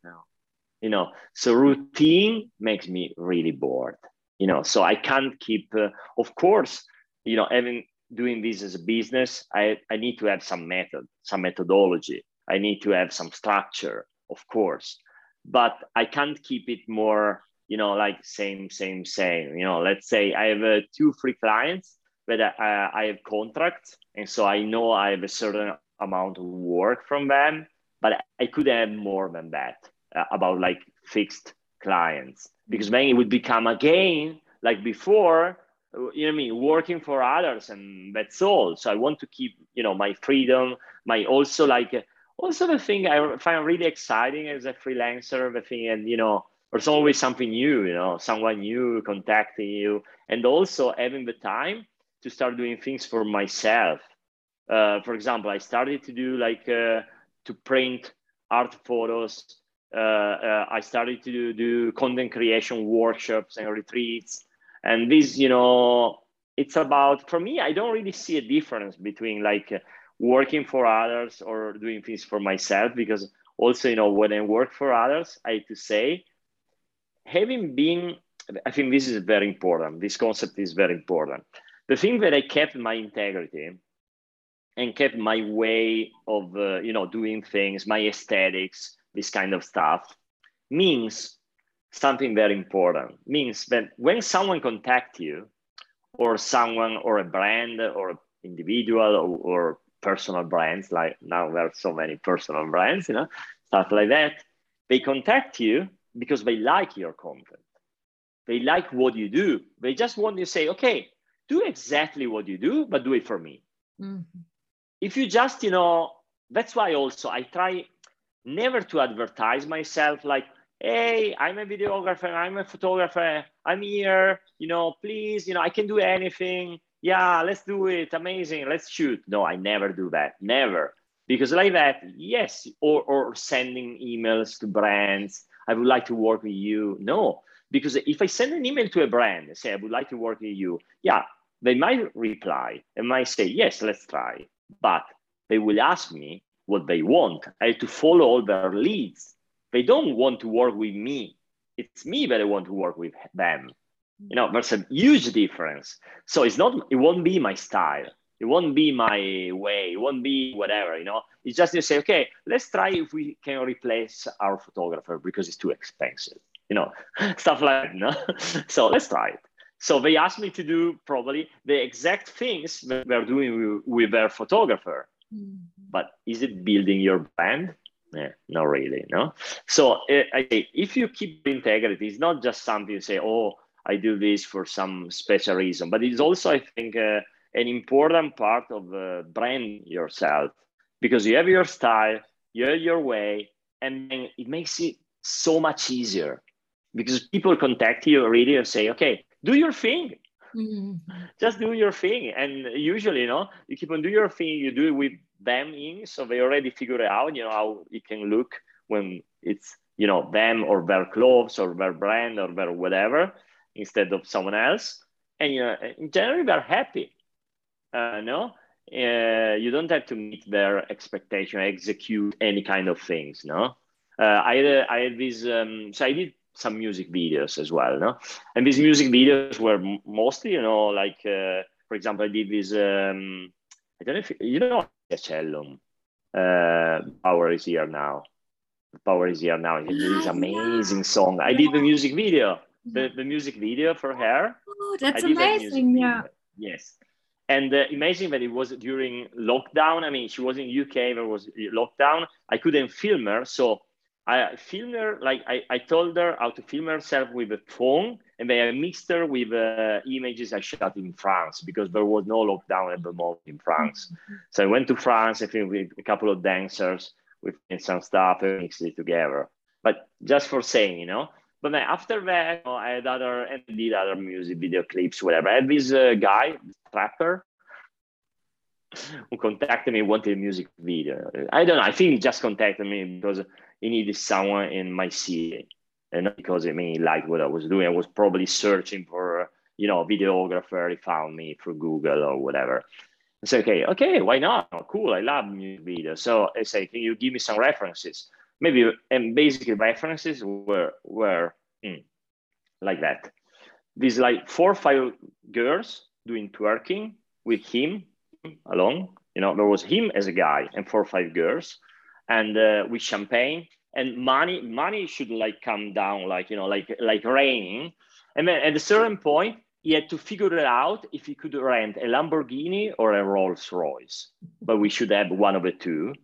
you know, so routine makes me really bored, you know, so I can't keep, uh, of course, you know, having, doing this as a business, I, I need to have some method, some methodology. I need to have some structure, of course, but I can't keep it more you know, like same, same, same. You know, let's say I have uh, two, three clients, but I, I have contracts, and so I know I have a certain amount of work from them, but I could have more than that uh, about like fixed clients because then it would become again like before you know what I mean, working for others, and that's all. So I want to keep, you know, my freedom, my also like also the thing I find really exciting as a freelancer, the thing, and you know, there's always something new, you know, someone new contacting you, and also having the time to start doing things for myself. Uh, for example, I started to do like uh, to print art photos. Uh, uh I started to do, do content creation workshops and retreats, and this, you know, it's about for me. I don't really see a difference between like working for others or doing things for myself because also, you know, when I work for others, I have to say having been, I think this is very important. This concept is very important. The thing that I kept my integrity and kept my way of, uh, you know, doing things, my aesthetics, this kind of stuff, means something very important. Means that when someone contact you, or someone, or a brand, or individual, or, or personal brands, like now there are so many personal brands, you know, stuff like that, they contact you because they like your content. They like what you do. They just want to say, okay, do exactly what you do, but do it for me. Mm-hmm. If you just, you know, that's why also I try never to advertise myself like, hey, I'm a videographer, I'm a photographer, I'm here, you know, please, you know, I can do anything. Yeah, let's do it. Amazing. Let's shoot. No, I never do that. Never. Because like that, yes, or, or sending emails to brands, I would like to work with you. No, because if I send an email to a brand and say, I would like to work with you, yeah, they might reply and might say, yes, let's try. But they will ask me what they want. I have to follow all their leads. They don't want to work with me. It's me that I want to work with them. You know, there's a huge difference. So it's not, it won't be my style. It won't be my way it won't be whatever you know? It's just to say okay let's try if we can replace our photographer because it's too expensive you know? Stuff like that no? So let's try it. So they asked me to do probably the exact things that we're doing with, their photographer. Mm-hmm. but is it building your brand? Yeah, not really no? So uh, i say if you keep integrity it's not just something you say oh i do this for some special reason but it's also i think uh, an important part of uh, brand yourself because you have your style, you have your way, and it makes it so much easier because people contact you already and say, okay, do your thing. Mm-hmm. Just do your thing. And usually, you know, you keep on doing your thing, you do it with them in, so they already figure out, you know, how it can look when it's, you know, them or their clothes or their brand or their whatever instead of someone else. And, you know, in general, they're happy uh, no? Uh, you don't have to meet their expectation execute any kind of things no? Uh, I, had, I had this um, so i did some music videos as well no? And these music videos were mostly you know like uh, for example i did this um, i don't know if you know Cellum. uh power is here now. Power is here now it's this amazing song. I did the music video. The, the music video for her. Oh that's amazing yeah. yes and uh, imagine that it was during lockdown. I mean, she was in UK, there was lockdown. I couldn't film her. So I filmed her, like I, I told her how to film herself with a phone. And then I mixed her with uh, images I shot in France because there was no lockdown at the moment in France. So I went to France, I filmed with a couple of dancers, with some stuff, and mixed it together. But just for saying, you know, but then after that, I had other and did other music video clips, whatever. I had this uh, guy, trapper, who contacted me, wanted a music video. I don't know. I think he just contacted me because he needed someone in my city, and not because I mean he liked what I was doing. I was probably searching for you know a videographer. He found me through Google or whatever. I said, okay, okay, why not? Cool. I love music videos. So I say, can you give me some references? Maybe and basically references were were mm, like that. These like four or five girls doing twerking with him alone. You know, there was him as a guy and four or five girls, and uh, with champagne and money. Money should like come down like you know like like raining, and then at a certain point he had to figure it out if he could rent a Lamborghini or a Rolls Royce, but we should have one of the two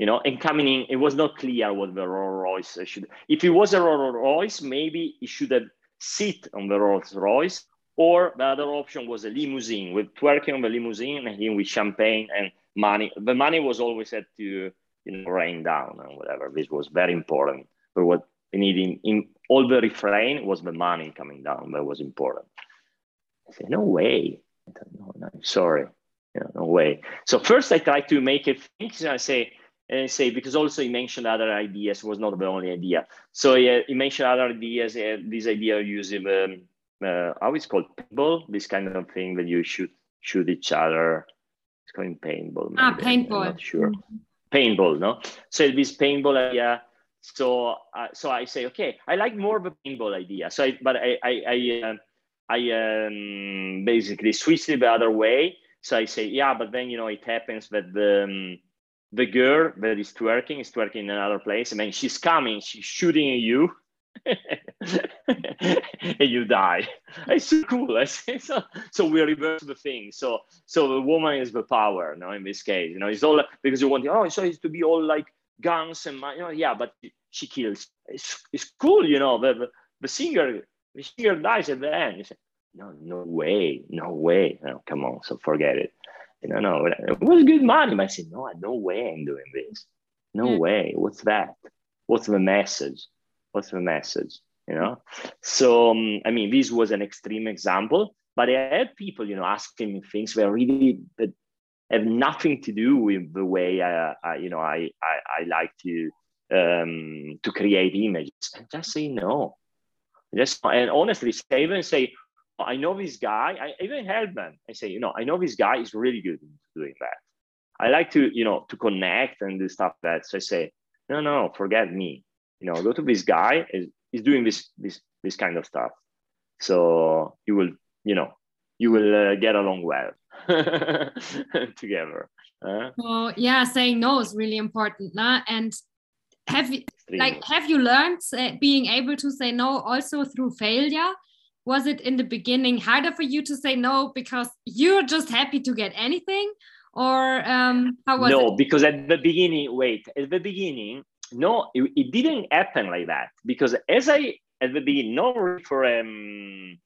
you know, and coming in, it was not clear what the Rolls Royce should. If it was a Rolls Royce, maybe it should have sit on the Rolls Royce, or the other option was a limousine with twerking on the limousine and him with champagne and money. The money was always had to, you know, rain down and whatever. This was very important. But what we needed in all the refrain was the money coming down. That was important. I said, no way. No, no, sorry. No way. So first I tried to make it think. I say, and say because also he mentioned other ideas was not the only idea. So yeah he mentioned other ideas uh, this idea of using um, uh, how it's called paintball? This kind of thing that you shoot shoot each other. It's called paintball ah paintball. I'm not sure. Mm-hmm. paintball no? So this paintball idea so uh, so i say okay i like more of a paintball idea. So I, but i i i, uh, I um, basically switched it the other way. So i say yeah but then you know it happens that the um, the girl that is twerking is twerking in another place. I mean, she's coming, she's shooting at you, and you die. It's so cool. I say so. So we reverse the thing. So so the woman is the power. No, in this case, you know, it's all because you want oh, so it's to be all like guns and you know, yeah, but she kills. It's, it's cool, you know. The, the, the singer the singer dies at the end. You say, no, no way, no way. Come on. So forget it you know, no, it was a good money. But I said, no, no way I'm doing this. No way. What's that? What's the message? What's the message? You know? So, um, I mean, this was an extreme example, but I had people, you know, asking me things where really that have nothing to do with the way I, I you know, I, I, I like to, um, to create images. And just say no. Just, and honestly, say even say, I know this guy. I even help them. I say, you know, I know this guy is really good in doing that. I like to, you know, to connect and do stuff that. So I say, no, no, forget me. You know, go to this guy. Is he's doing this this this kind of stuff. So you will, you know, you will uh, get along well together. Uh, so yeah, saying no is really important, nah? and have you like have you learned uh, being able to say no also through failure? Was it in the beginning harder for you to say no because you're just happy to get anything, or um, how was no, it? because at the beginning, wait, at the beginning, no, it, it didn't happen like that because as I at the beginning, not for um,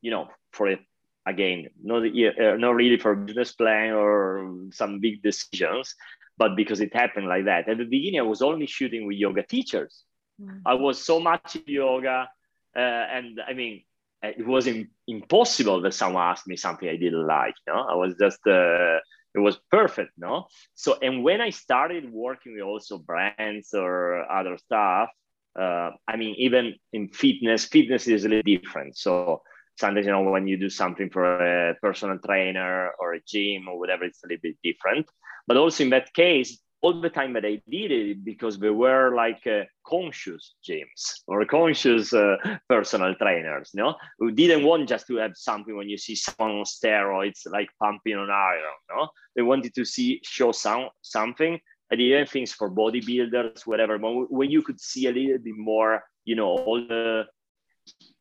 you know, for a again, not uh, not really for business plan or some big decisions, but because it happened like that. At the beginning, I was only shooting with yoga teachers. Mm. I was so much yoga, uh, and I mean, it was in, impossible that someone asked me something I didn't like. Know, I was just. Uh, it was perfect, no? So, and when I started working with also brands or other stuff, uh, I mean, even in fitness, fitness is a little different. So sometimes, you know, when you do something for a personal trainer or a gym or whatever, it's a little bit different. But also in that case, all the time that I did it because we were like uh, conscious gyms or conscious uh, personal trainers, you know, who didn't want just to have something when you see someone on steroids like pumping on iron, no? They wanted to see show some something I did things for bodybuilders, whatever. When you could see a little bit more, you know, all the,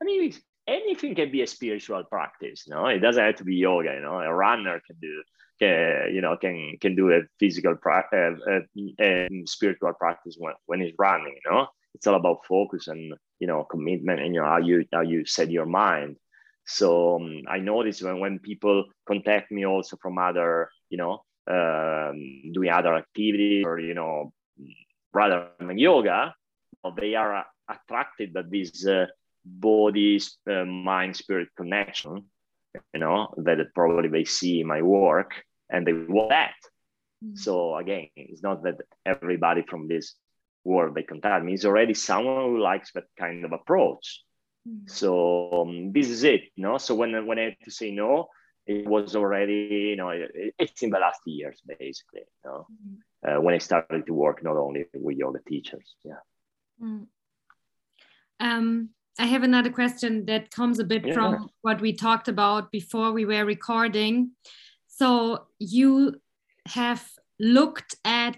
I mean, anything can be a spiritual practice. No, it doesn't have to be yoga. You know, a runner can do, can, you know, can can do a physical practice, uh, spiritual practice when when he's running. You know, it's all about focus and you know commitment and you know how you how you set your mind. So um, I notice when when people contact me also from other, you know, um, doing other activities or you know rather than yoga they are attracted by this uh, body uh, mind spirit connection you know that probably they see in my work and they want that mm-hmm. so again it's not that everybody from this world they contact me is already someone who likes that kind of approach mm-hmm. so um, this is it you know so when, when i had to say no it was already, you know, it, it's in the last years basically, you know, mm. uh, when I started to work not only with yoga teachers. Yeah. Mm. Um, I have another question that comes a bit yeah. from what we talked about before we were recording. So you have looked at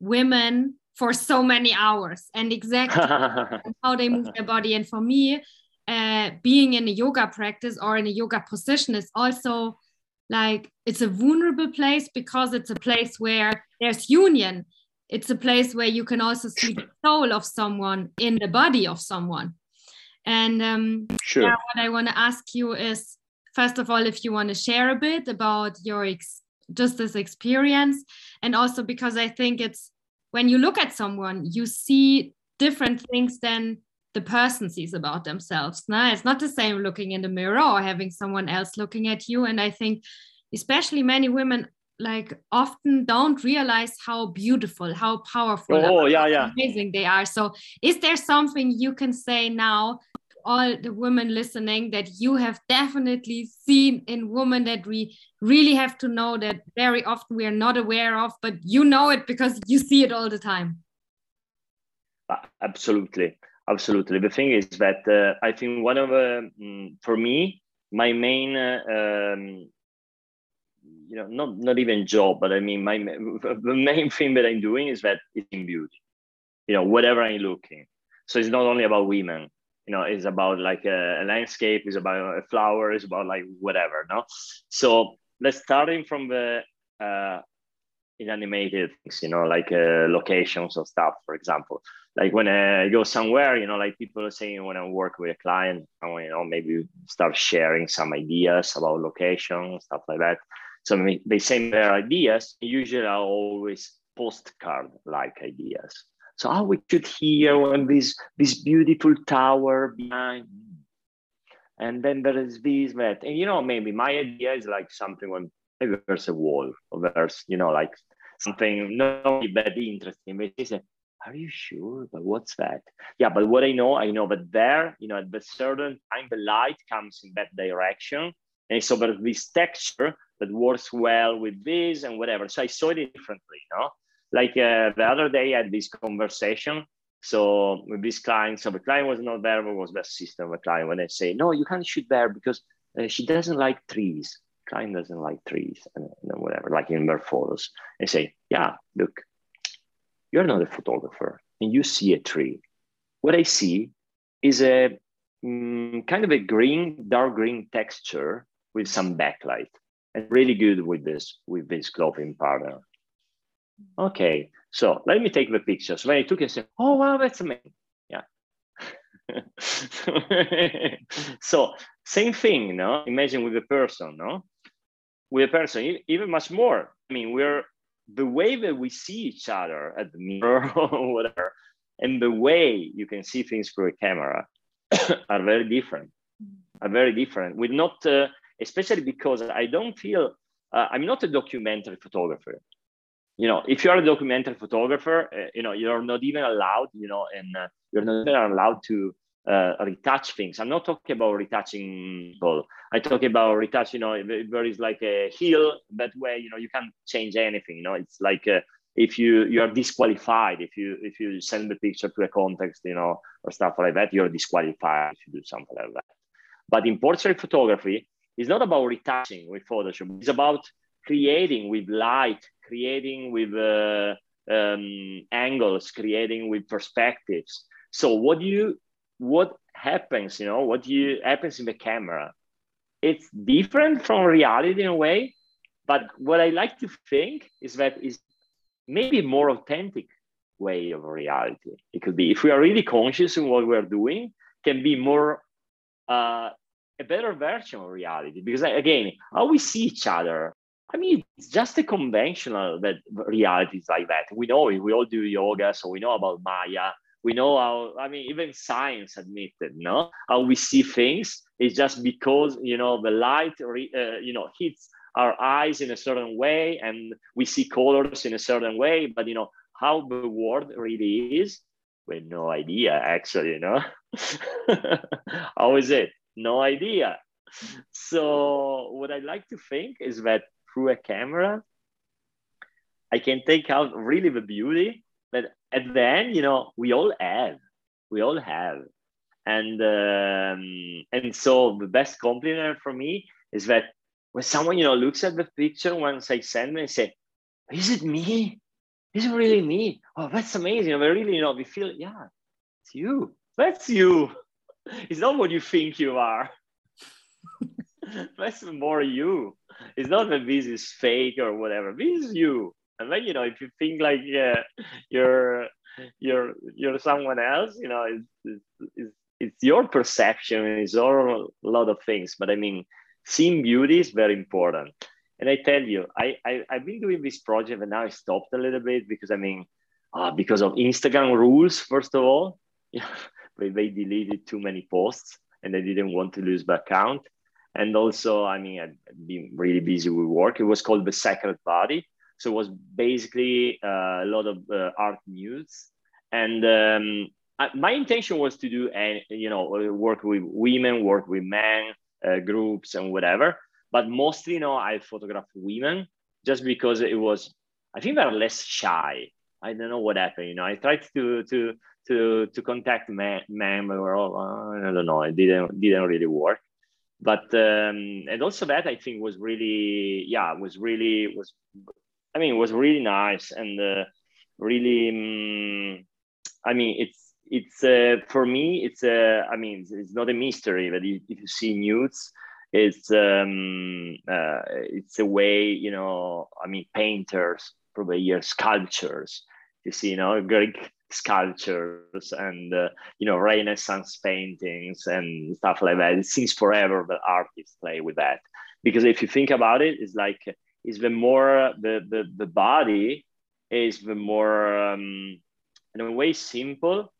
women for so many hours and exactly how they move their body. And for me, uh, being in a yoga practice or in a yoga position is also like it's a vulnerable place because it's a place where there's union it's a place where you can also see the soul of someone in the body of someone and um, sure. yeah, what i want to ask you is first of all if you want to share a bit about your ex- just this experience and also because i think it's when you look at someone you see different things than the person sees about themselves. No, it's not the same looking in the mirror or having someone else looking at you. And I think, especially many women, like often don't realize how beautiful, how powerful, oh, yeah, yeah. amazing they are. So, is there something you can say now all the women listening that you have definitely seen in women that we really have to know that very often we are not aware of, but you know it because you see it all the time? Absolutely absolutely. The thing is that uh, i think one of uh, mm, for me my main uh, um, you know not not even job but i mean my the main thing that i'm doing is that it's in beauty you know whatever i'm looking. So it's not only about women you know it's about like a, a landscape it's about a flower it's about like whatever no so let's starting from the uh, inanimated things you know like uh, locations or stuff for example like when I go somewhere, you know, like people are saying when I work with a client, I want, you know, maybe start sharing some ideas about location, stuff like that. So they send their ideas. Usually I always postcard like ideas. So how we should hear when this this beautiful tower behind. And then there is this that. And you know, maybe my idea is like something when maybe there's a wall or there's, you know, like something not that interesting, but it's a are you sure? But what's that? Yeah, but what I know, I know that there, you know, at the certain time, the light comes in that direction. And so there's this texture that works well with this and whatever. So I saw it differently, you know? Like uh, the other day I had this conversation. So with this client, so the client was not there, but was the assistant of the client. When they say, no, you can't shoot there because uh, she doesn't like trees. Client doesn't like trees and, whatever, like in their photos. And say, yeah, look, you're not a photographer and you see a tree. What I see is a mm, kind of a green, dark green texture with some backlight and really good with this, with this clothing partner. Okay, so let me take the pictures. When I took it, I said, oh, wow, that's amazing. Yeah. so same thing, no? Imagine with a person, no? With a person, even much more. I mean, we're the way that we see each other at the mirror or whatever, and the way you can see things through a camera are very different. Are very different. We're not, uh, especially because I don't feel uh, I'm not a documentary photographer. You know, if you are a documentary photographer, uh, you know you're not even allowed. You know, and uh, you're not even allowed to uh, retouch things. I'm not talking about retouching people. I talk about retouch. You know, there is like a heel that way. You know, you can't change anything. You know, it's like uh, if you you are disqualified if you if you send the picture to a context. You know, or stuff like that. You're disqualified if you do something like that. But in portrait photography, it's not about retouching with Photoshop. It's about creating with light, creating with uh, um, angles, creating with perspectives. So what you what happens, you know, what you happens in the camera. It's different from reality in a way, but what I like to think is that is maybe more authentic way of reality. It could be if we are really conscious in what we're doing, can be more uh, a better version of reality. Because again, how we see each other, I mean, it's just a conventional that reality is like that. We know it. We all do yoga, so we know about Maya. We know how i mean even science admitted no? How we see things is just because you know the light uh, you know hits our eyes in a certain way and we see colors in a certain way but you know how the world really is we have no idea actually you know how is it? No idea. So what i like to think is that through a camera i can take out really the beauty but at the end, you know, we all have, we all have, and um, and so the best compliment for me is that when someone you know looks at the picture once I send them and say, "Is it me? Is it really me? Oh, that's amazing!" We really, you know, we feel, yeah, it's you. That's you. It's not what you think you are. that's more you. It's not that this is fake or whatever. This is you. And then you know if you think like yeah, you're you're you're someone else you know it's, it's, it's your perception it's all a lot of things. But i mean seeing beauty is very important. And i tell you i, I i've been doing this project and now i stopped a little bit because i mean uh, because of instagram rules first of all. They, they deleted too many posts and they didn't want to lose the account and also i mean i've been really busy with work it was called the sacred body so it was basically uh, a lot of uh, art news. And um, I, my intention was to do, and you know, work with women, work with men, uh, groups, and whatever. But mostly, you know, I photographed women just because it was. I think they're less shy. I don't know what happened. You know, I tried to to to to contact men, men were all, I don't know. It didn't didn't really work but um, and also that I think was really yeah was really was I mean, was really nice and uh, really. Um, I mean, it's it's uh, for me. It's. Uh, I mean, it's, it's not a mystery that if you see nudes, it's um, uh, it's a way. You know, I mean, painters probably here sculptures. You see, you know, Greek sculptures and uh, you know Renaissance paintings and stuff like that. It seems forever that artists play with that because if you think about it, it's like is the more the the, the body is the more um, in a way simple,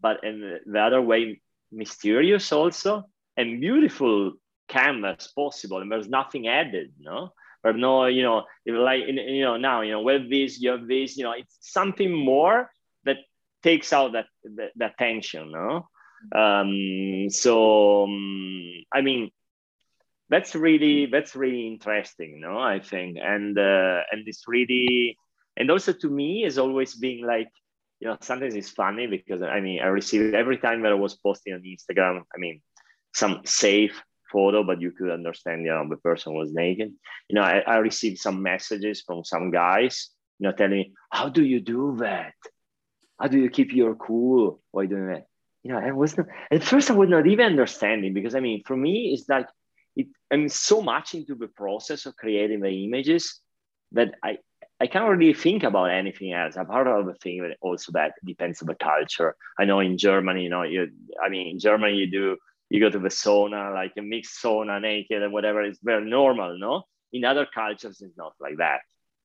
but in the other way mysterious also and beautiful canvas possible. And there's nothing added, no. Or no, you know, like you know now, you know, with this, you have this, you know, it's something more that takes out that that, that tension, no. Um, so um, I mean, that's really that's really interesting no i think and uh, and it's really and also to me is always being like you know sometimes it's funny because i mean i received every time that i was posting on instagram i mean some safe photo, but you could understand, you know, the person was naked. You know, I, I received some messages from some guys, you know, telling me, how do you do that? How do you keep your cool while doing that? You know, I was not, at first I was not even understanding because I mean, for me, it's like, it, I'm so much into the process of creating the images that I, I can't really think about anything else. Part of the thing that also that depends on the culture. I know in Germany, you know, you I mean in Germany you do you go to the sauna, like a mixed sauna naked and whatever, it's very normal, no? In other cultures, it's not like that.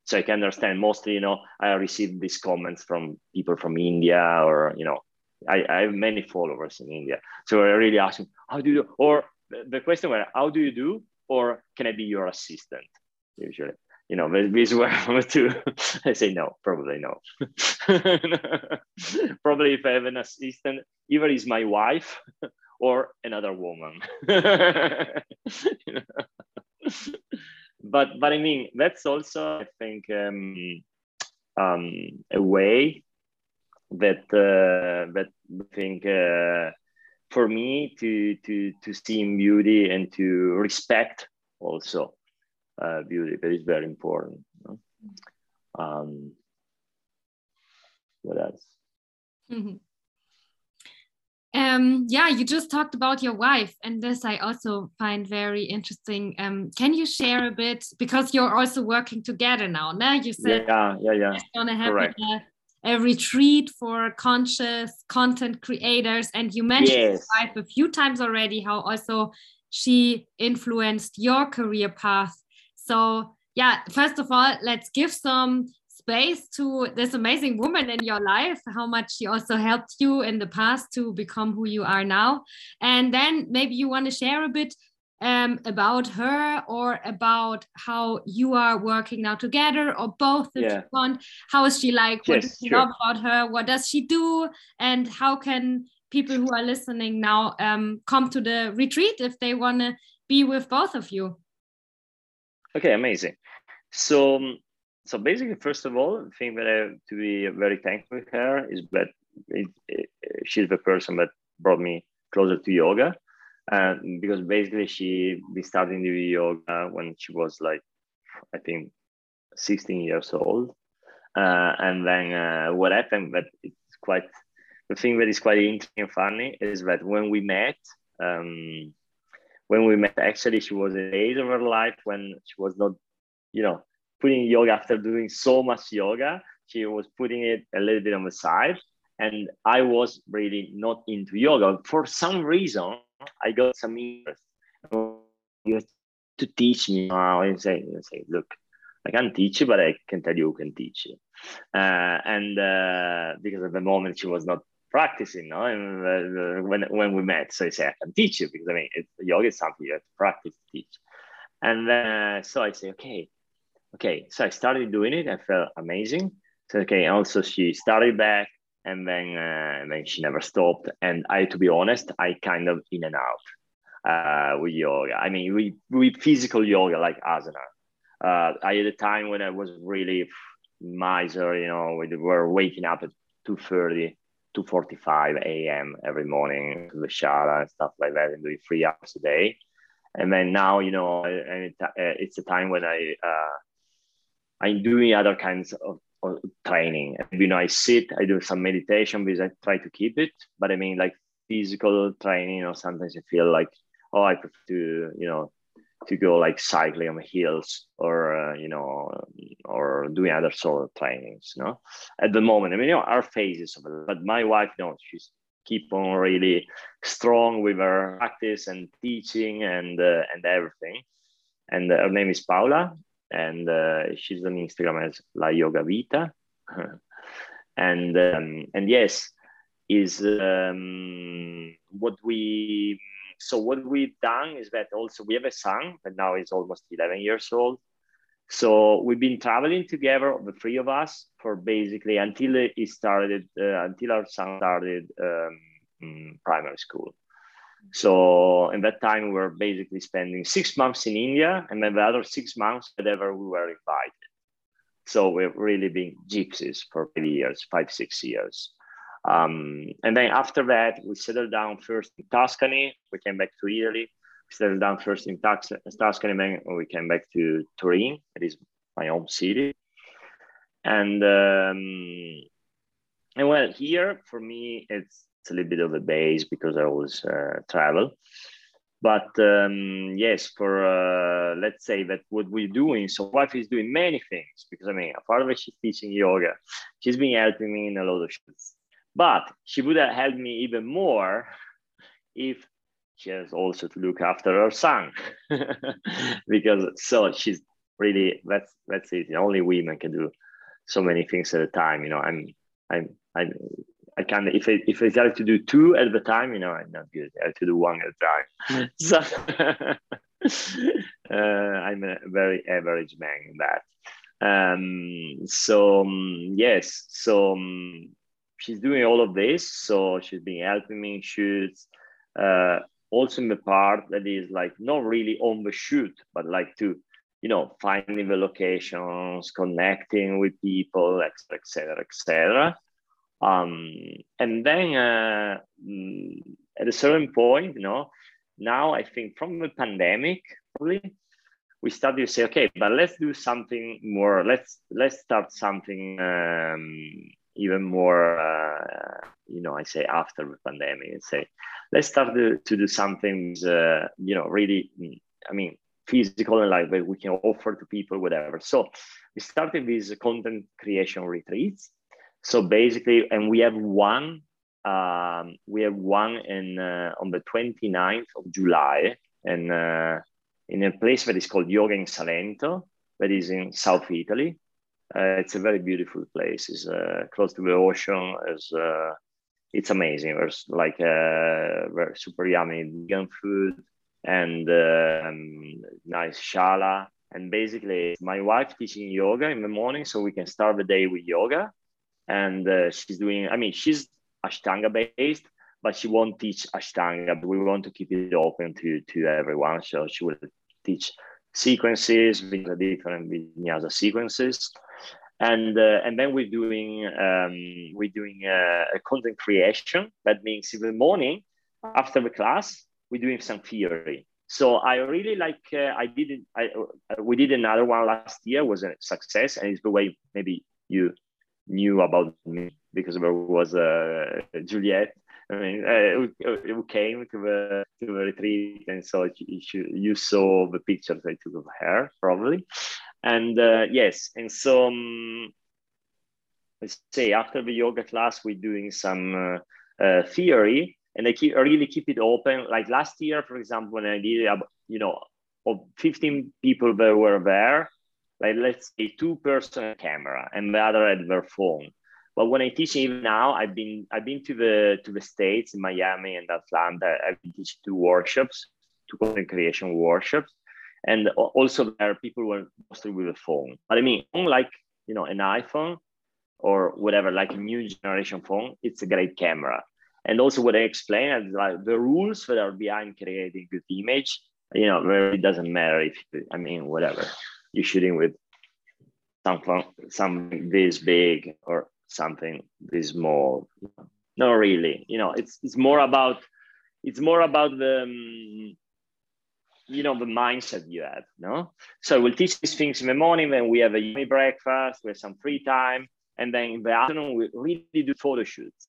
So I can understand mostly, you know, I received these comments from people from India or, you know, I, I have many followers in India. So I really asking, how do you do? Or the question was, how do you do? Or can I be your assistant? Usually you know, these were two. I say no, probably no. probably if I have an assistant, either is my wife or another woman. but but I mean that's also I think um, um, a way that uh, that I think uh, for me to to to see in beauty and to respect also uh, beauty that is very important. You know? um, what else? Mm-hmm. Um, yeah, you just talked about your wife, and this I also find very interesting. Um, can you share a bit because you're also working together now? Now you said yeah, yeah, yeah. Gonna have a, a, retreat for conscious content creators, and you mentioned yes. wife a few times already. How also she influenced your career path so, yeah, first of all, let's give some space to this amazing woman in your life, how much she also helped you in the past to become who you are now. And then maybe you want to share a bit um, about her or about how you are working now together or both if yeah. you want. How is she like? What yes, do you sure. know about her? What does she do? And how can people who are listening now um, come to the retreat if they want to be with both of you? Okay, amazing. So, um, so basically, first of all, the thing that I have to be very thankful with her is that it, it, she's the person that brought me closer to yoga. And because basically she we started doing yoga when she was like, I think, 16 years old. Uh, and then uh, what happened, but it's quite, the thing that is quite interesting and funny is that when we met, um, when we met, actually, she was in age of her life when she was not, you know, putting yoga after doing so much yoga. She was putting it a little bit on the side. And I was really not into yoga. For some reason, I got some interest. You have to teach me now. And say, say, look, I can't teach you, but I can tell you who can teach you. Uh, and uh, because at the moment she was not practicing, no? And uh, when when we met, so I said, "I can teach you because I mean, it's, yoga is something you have to practice, to teach." And then uh, so I say, "Okay, okay." So I started doing it. I felt amazing. So okay. Also, she started back, and then uh, and then she never stopped. And I, to be honest, I kind of in and out uh, with yoga. I mean, we with physical yoga like asana. Uh, I had a time when I was really Mysore, you know, we were waking up at 2.30 2.45 a.m. every morning to the shower and stuff like that and doing three hours a day. And then now, you know, uh, it's a time when I, uh, I'm doing other kinds of, of, training. You know, I sit, I do some meditation because I try to keep it. But I mean, like physical training, you know, sometimes I feel like, oh, I prefer to, you know, to go like cycling on the hills or uh, you know or doing other sort of trainings you know at the moment i mean you know our phases of it but my wife you know she's keep on really strong with her practice and teaching and uh, and everything and her name is paula and uh, she's on instagram as la yoga vita and um, and yes is um, what we so what we've done is that also we have a son that now is almost 11 years old. So we've been traveling together, the three of us, for basically until he started, uh, until our son started um, mm, primary school. So in that time, we were basically spending six months in India, and then the other six months, whenever we were invited. So we've really been gypsies for five years, five, six years. Um, and then after that, we settled down first in Tuscany. We came back to Italy, settled down first in Tuscany, and then we came back to Turin. It is my home city, and um, and well, here for me it's a little bit of a base because I always uh, travel. But um, yes, for uh, let's say that what we're doing, so wife is doing many things because I mean, part of it she's teaching yoga, she's been helping me in a lot of things. But she would have helped me even more if she has also to look after her son because so she's really that's that's it only women can do so many things at a time you know i'm i'm i'm I can if I if I have to do two at the time, you know, I'm not good. I have to do one at a time. so uh, I'm a very average man in that. Um, so um, yes, so um, she's doing all of this. So she's been helping me shoots. Uh, also in the part that is like not really on the shoot, but like to, you know, finding the locations, connecting with people, etc., etc., etc. Um, and then uh, mm, at a certain point, you know, now I think from the pandemic, probably we started to say, okay, but let's do something more. Let's let's start something um, even more. Uh, you know, I say after the pandemic, and say, let's start to, to do something. Uh, you know, really. I mean, physical and like that we can offer to people, whatever. So we started these content creation retreats so basically, and we have one, um, we have one in uh, on the 29th of July, and uh, in a place that is called Yoga in Salento, that is in South Italy. Uh, it's a very beautiful place. It's uh, close to the ocean. It's, uh, it's amazing. There's like uh, super yummy vegan food and um, nice shala. And basically, my wife teaching yoga in the morning, so we can start the day with yoga and uh, she's doing i mean she's ashtanga based but she won't teach ashtanga but we want to keep it open to to everyone. So she will teach sequences with different vinyasa sequences. And uh, and then we're doing um, we're doing uh, a content creation. That means in the morning after the class we're doing some theory. So i really like uh, i did I, uh, we did another one last year was a success and it's the way maybe you knew about me because there was uh, Juliet. I mean, uh, who came to the to the retreat, and so you, you saw the pictures I took of her probably, and uh, yes, and so um, let's say after the yoga class, we're doing some uh, uh, theory, and I keep I really keep it open. Like last year, for example, when I did, you know, of 15 people that were there, like let's say two person camera and the other at their phone. But when I teach even now, I've been I've been to the to the states in Miami and Atlanta. I've been teaching two workshops, two content creation workshops, and also there are people were mostly with a phone. But I mean, unlike you know an iPhone or whatever, like a new generation phone, it's a great camera. And also what I explain is like the rules that are behind creating good image. You know, really doesn't matter if I mean whatever you're shooting with something something this big or something this small. Not really. You know, it's it's more about it's more about the um, you know the mindset you have. No, so we'll teach these things in the morning. Then we have a yummy breakfast. We have some free time, and then in the afternoon we really do photo shoots.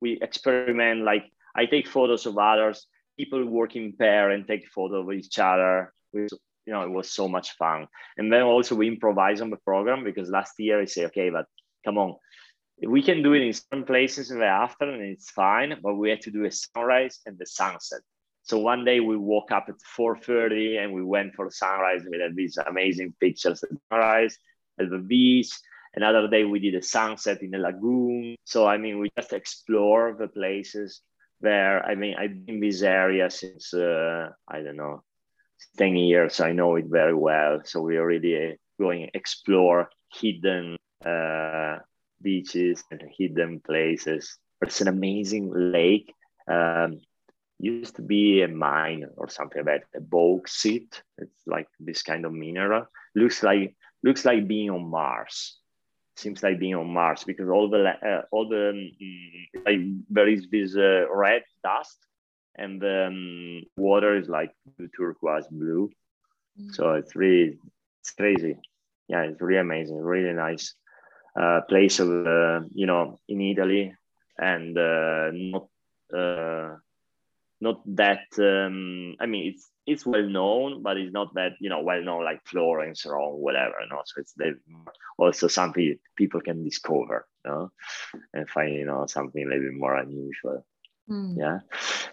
We experiment. Like I take photos of others. People work in pair and take photos of each other. We you know, it was so much fun. And then also we improvise on the program because last year I say, okay, but come on, we can do it in some places in the afternoon, it's fine, but we had to do a sunrise and the sunset. So one day we woke up at 4.30 and we went for sunrise. We had these amazing pictures at sunrise at the beach. Another day we did a sunset in a lagoon. So, I mean, we just explore the places there. I mean, I've been in this area since, uh, I don't know, 10 years. I know it very well. So we are really going explore hidden uh, beaches and hidden places. It's an amazing lake. Um, used to be a mine or something like that, a bauxite. It's like this kind of mineral. Looks like looks like being on Mars. Seems like being on Mars because all the uh, all the um, like there is this uh, red dust and the um, water is like turquoise blue. Mm. So it's really it's crazy. Yeah, it's really amazing. Really nice uh, place of uh, you know in Italy, and uh, not uh, not that. Um, I mean, it's it's well known, but it's not that you know well known like Florence or whatever. You know? So it's the, also something people can discover, you know, and find you know something a little bit more unusual. Mm. Yeah,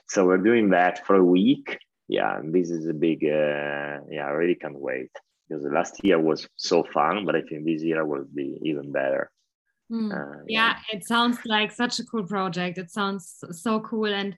so we're doing that for a week. Yeah, and this is a big. Uh, yeah, I really can't wait because the last year was so fun, but I think this year will be even better. Mm. Uh, yeah, it sounds like such a cool project. It sounds so cool, and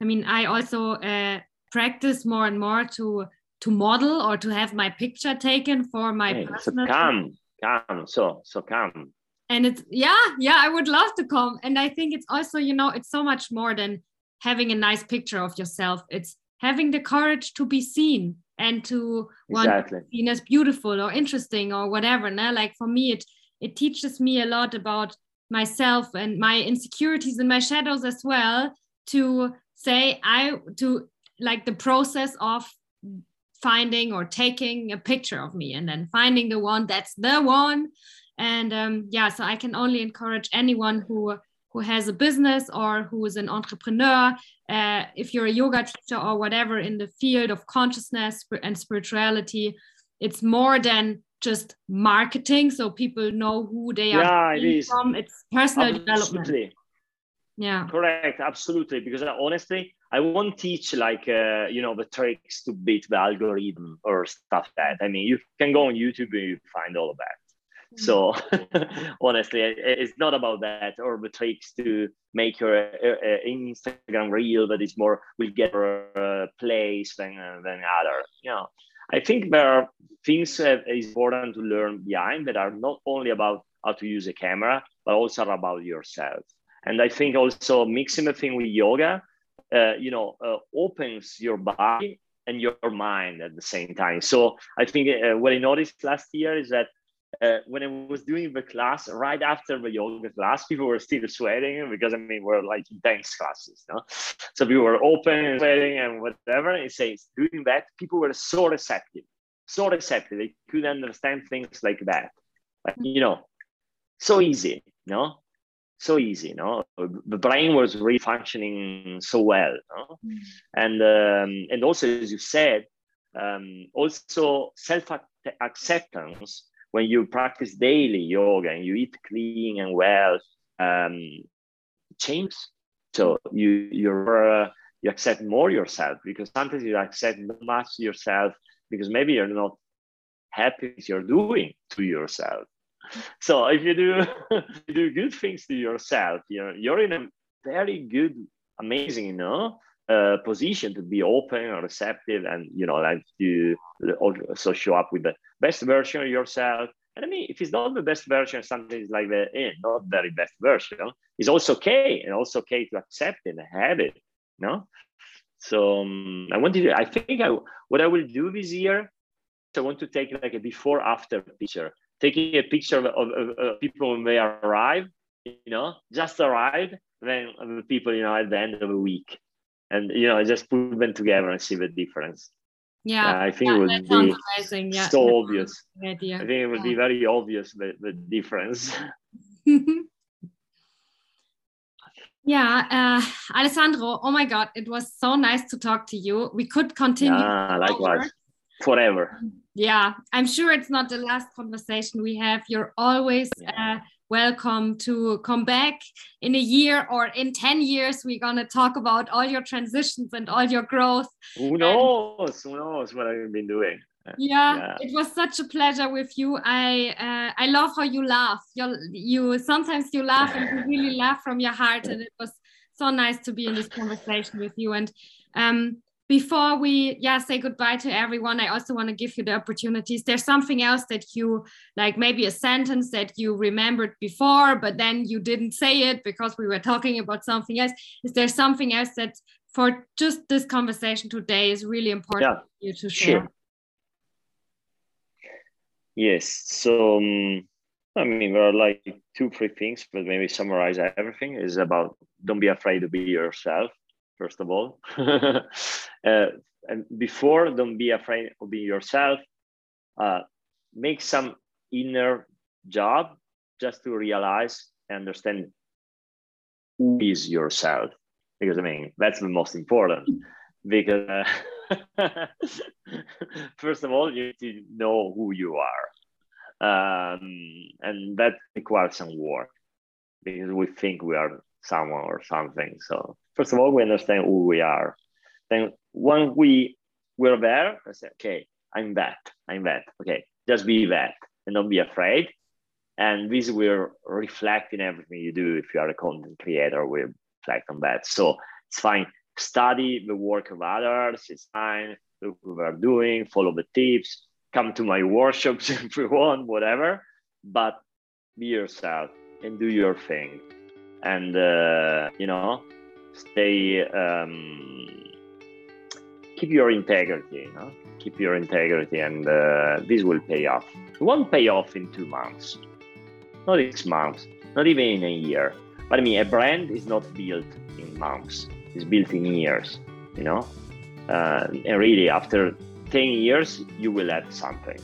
I mean, I also uh, practice more and more to to model or to have my picture taken for my Hey, so personal. come, come, so so come. And it's yeah, yeah, I would love to come. And I think it's also, you know, it's so much more than having a nice picture of yourself. It's having the courage to be seen and to want Exactly. to be seen as beautiful or interesting or whatever. No? Like for me, it it teaches me a lot about myself and my insecurities and my shadows as well. To say I to like the process of finding or taking a picture of me and then finding the one that's the one and um, yeah so i can only encourage anyone who who has a business or who is an entrepreneur uh, if you're a yoga teacher or whatever in the field of consciousness and spirituality it's more than just marketing so people know who they are Yeah, it coming from it's personal development Absolutely. yeah Correct, absolutely. Because uh, honestly, I won't teach like uh, you know the tricks to beat the algorithm or stuff like that. I mean, you can go on YouTube and you find all of that. So honestly, it- it's not about that or the tricks to make your uh, Instagram reel that is more will get uh, plays than uh, than other. You know, I think there are things that is important to learn behind that are not only about how to use a camera, but also about yourself. And I think also mixing the thing with yoga, uh, you know, uh, opens your body and your mind at the same time. So I think uh, what I noticed last year is that uh, when I was doing the class, right after the yoga class, people were still sweating because I mean we're like intense classes, no? So we were open and sweating and whatever. It says doing that, people were so receptive, so receptive. They could understand things like that, like you know, so easy, no? So easy, no? The brain was really functioning so well, no? and um, and also as you said, um, also self acceptance when you practice daily yoga and you eat clean and well um, changes. So you you're uh, you accept more yourself because sometimes you accept much yourself because maybe you're not happy with you're doing to yourself. So if you do you do good things to yourself, you're you're in a very good, amazing, you know, uh, position to be open and receptive and you know like to also show up with the best version of yourself. And i mean if it's not the best version something is like the eh, not very best version it's also okay and also okay to accept it and have it no so um, i want to i think i what i will do this year i want to take like a before after picture taking a picture of, of, of, people when they arrive you know just arrived then the people you know at the end of the week and you know just put them together and see the difference. yeah, Uh, I think yeah it would be amazing yeah so yeah, obvious. idea. I think it would be very obvious the, the difference. yeah, uh, Alessandro, oh my God, it was so nice to talk to you. We could continue. Yeah, likewise. Forever. Yeah, I'm sure it's not the last conversation we have. You're always uh, welcome to come back in a year or in 10 years. We're going to talk about all your transitions and all your growth. Who knows? Who knows what I've been doing? Yeah, Yeah. it was such a pleasure with you. I uh, I love how you laugh. You you sometimes you laugh and you really laugh from your heart, and it was so nice to be in this conversation with you. And um, before we yeah say goodbye to everyone, I also want to give you the opportunities. There's something else that you like, maybe a sentence that you remembered before, but then you didn't say it because we were talking about something else. Is there something else that for just this conversation today is really important Yeah, for you to share? Sure. Yes. So, um, I mean, there are like two, three things, but maybe summarize everything is about don't be afraid to be yourself. First of all. uh, and before, don't be afraid of being yourself. Uh, make some inner job just to realize and understand who is yourself. Because I mean, that's the most important. Because uh, first of all, you need to know who you are. Um, and that requires some work because we think we are someone or something. So first of all, we understand who we are. Then when we we're there, I say, okay, I'm that, I'm that. Okay, just be that and don't be afraid. And this will reflect in everything you do. If you are a content creator, will reflect on that. So it's fine. Study the work of others. It's fine. Look what we're doing. Follow the tips. Come to my workshops if you want, whatever. But be yourself and do your thing and uh, you know stay um, keep your integrity you know? Keep your integrity and uh, this will pay off. It won't pay off in two months. Not six months. Not even in a year. But i mean a brand is not built in months. It's built in years you know? Uh, and really after 10 years you will have something.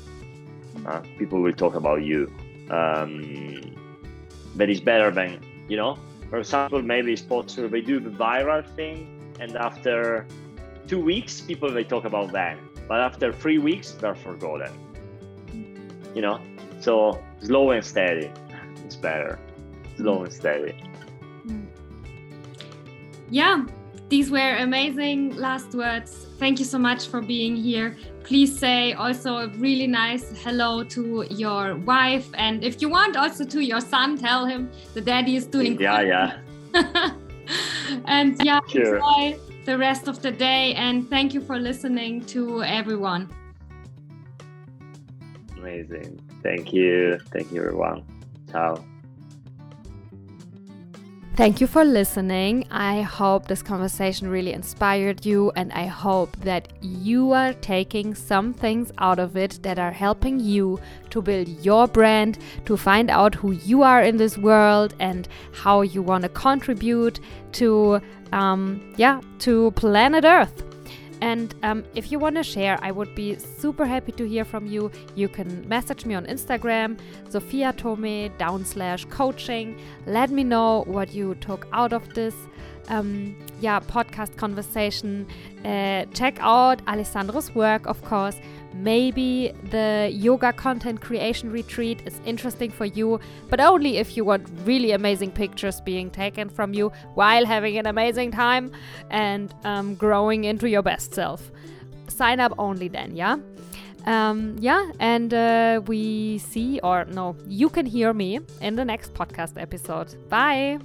Uh, people will talk about you. Um, that is better than you know? For example maybe sponsor they do the viral thing and after two weeks people they talk about that. But after three weeks they're forgotten. You know? So slow and steady. Is better. Slow and steady. Yeah these were amazing last words. Thank you so much for being here please say also a really nice hello to your wife. And if you want also to your son tell him the daddy is doing yeah yeah. And yeah sure. enjoy the rest of the day. And thank you for listening to everyone. Amazing. Thank you. Thank you everyone. Ciao Thank you for listening. I hope this conversation really inspired you, and I hope that you are taking some things out of it that are helping you to build your brand, to find out who you are in this world, and how you want to contribute to, um, yeah, to planet Earth. And um, if you want to share, I would be super happy to hear from you. You can message me on Instagram, Sophia Tome down slash coaching. Let me know what you took out of this um, yeah podcast conversation. Uh, check out Alessandro's work, of course. Maybe the yoga content creation retreat is interesting for you, but only if you want really amazing pictures being taken from you while having an amazing time and um, growing into your best self. Sign up only then, yeah? Um, yeah, and uh, we see, or no, you can hear me in the next podcast episode. Bye.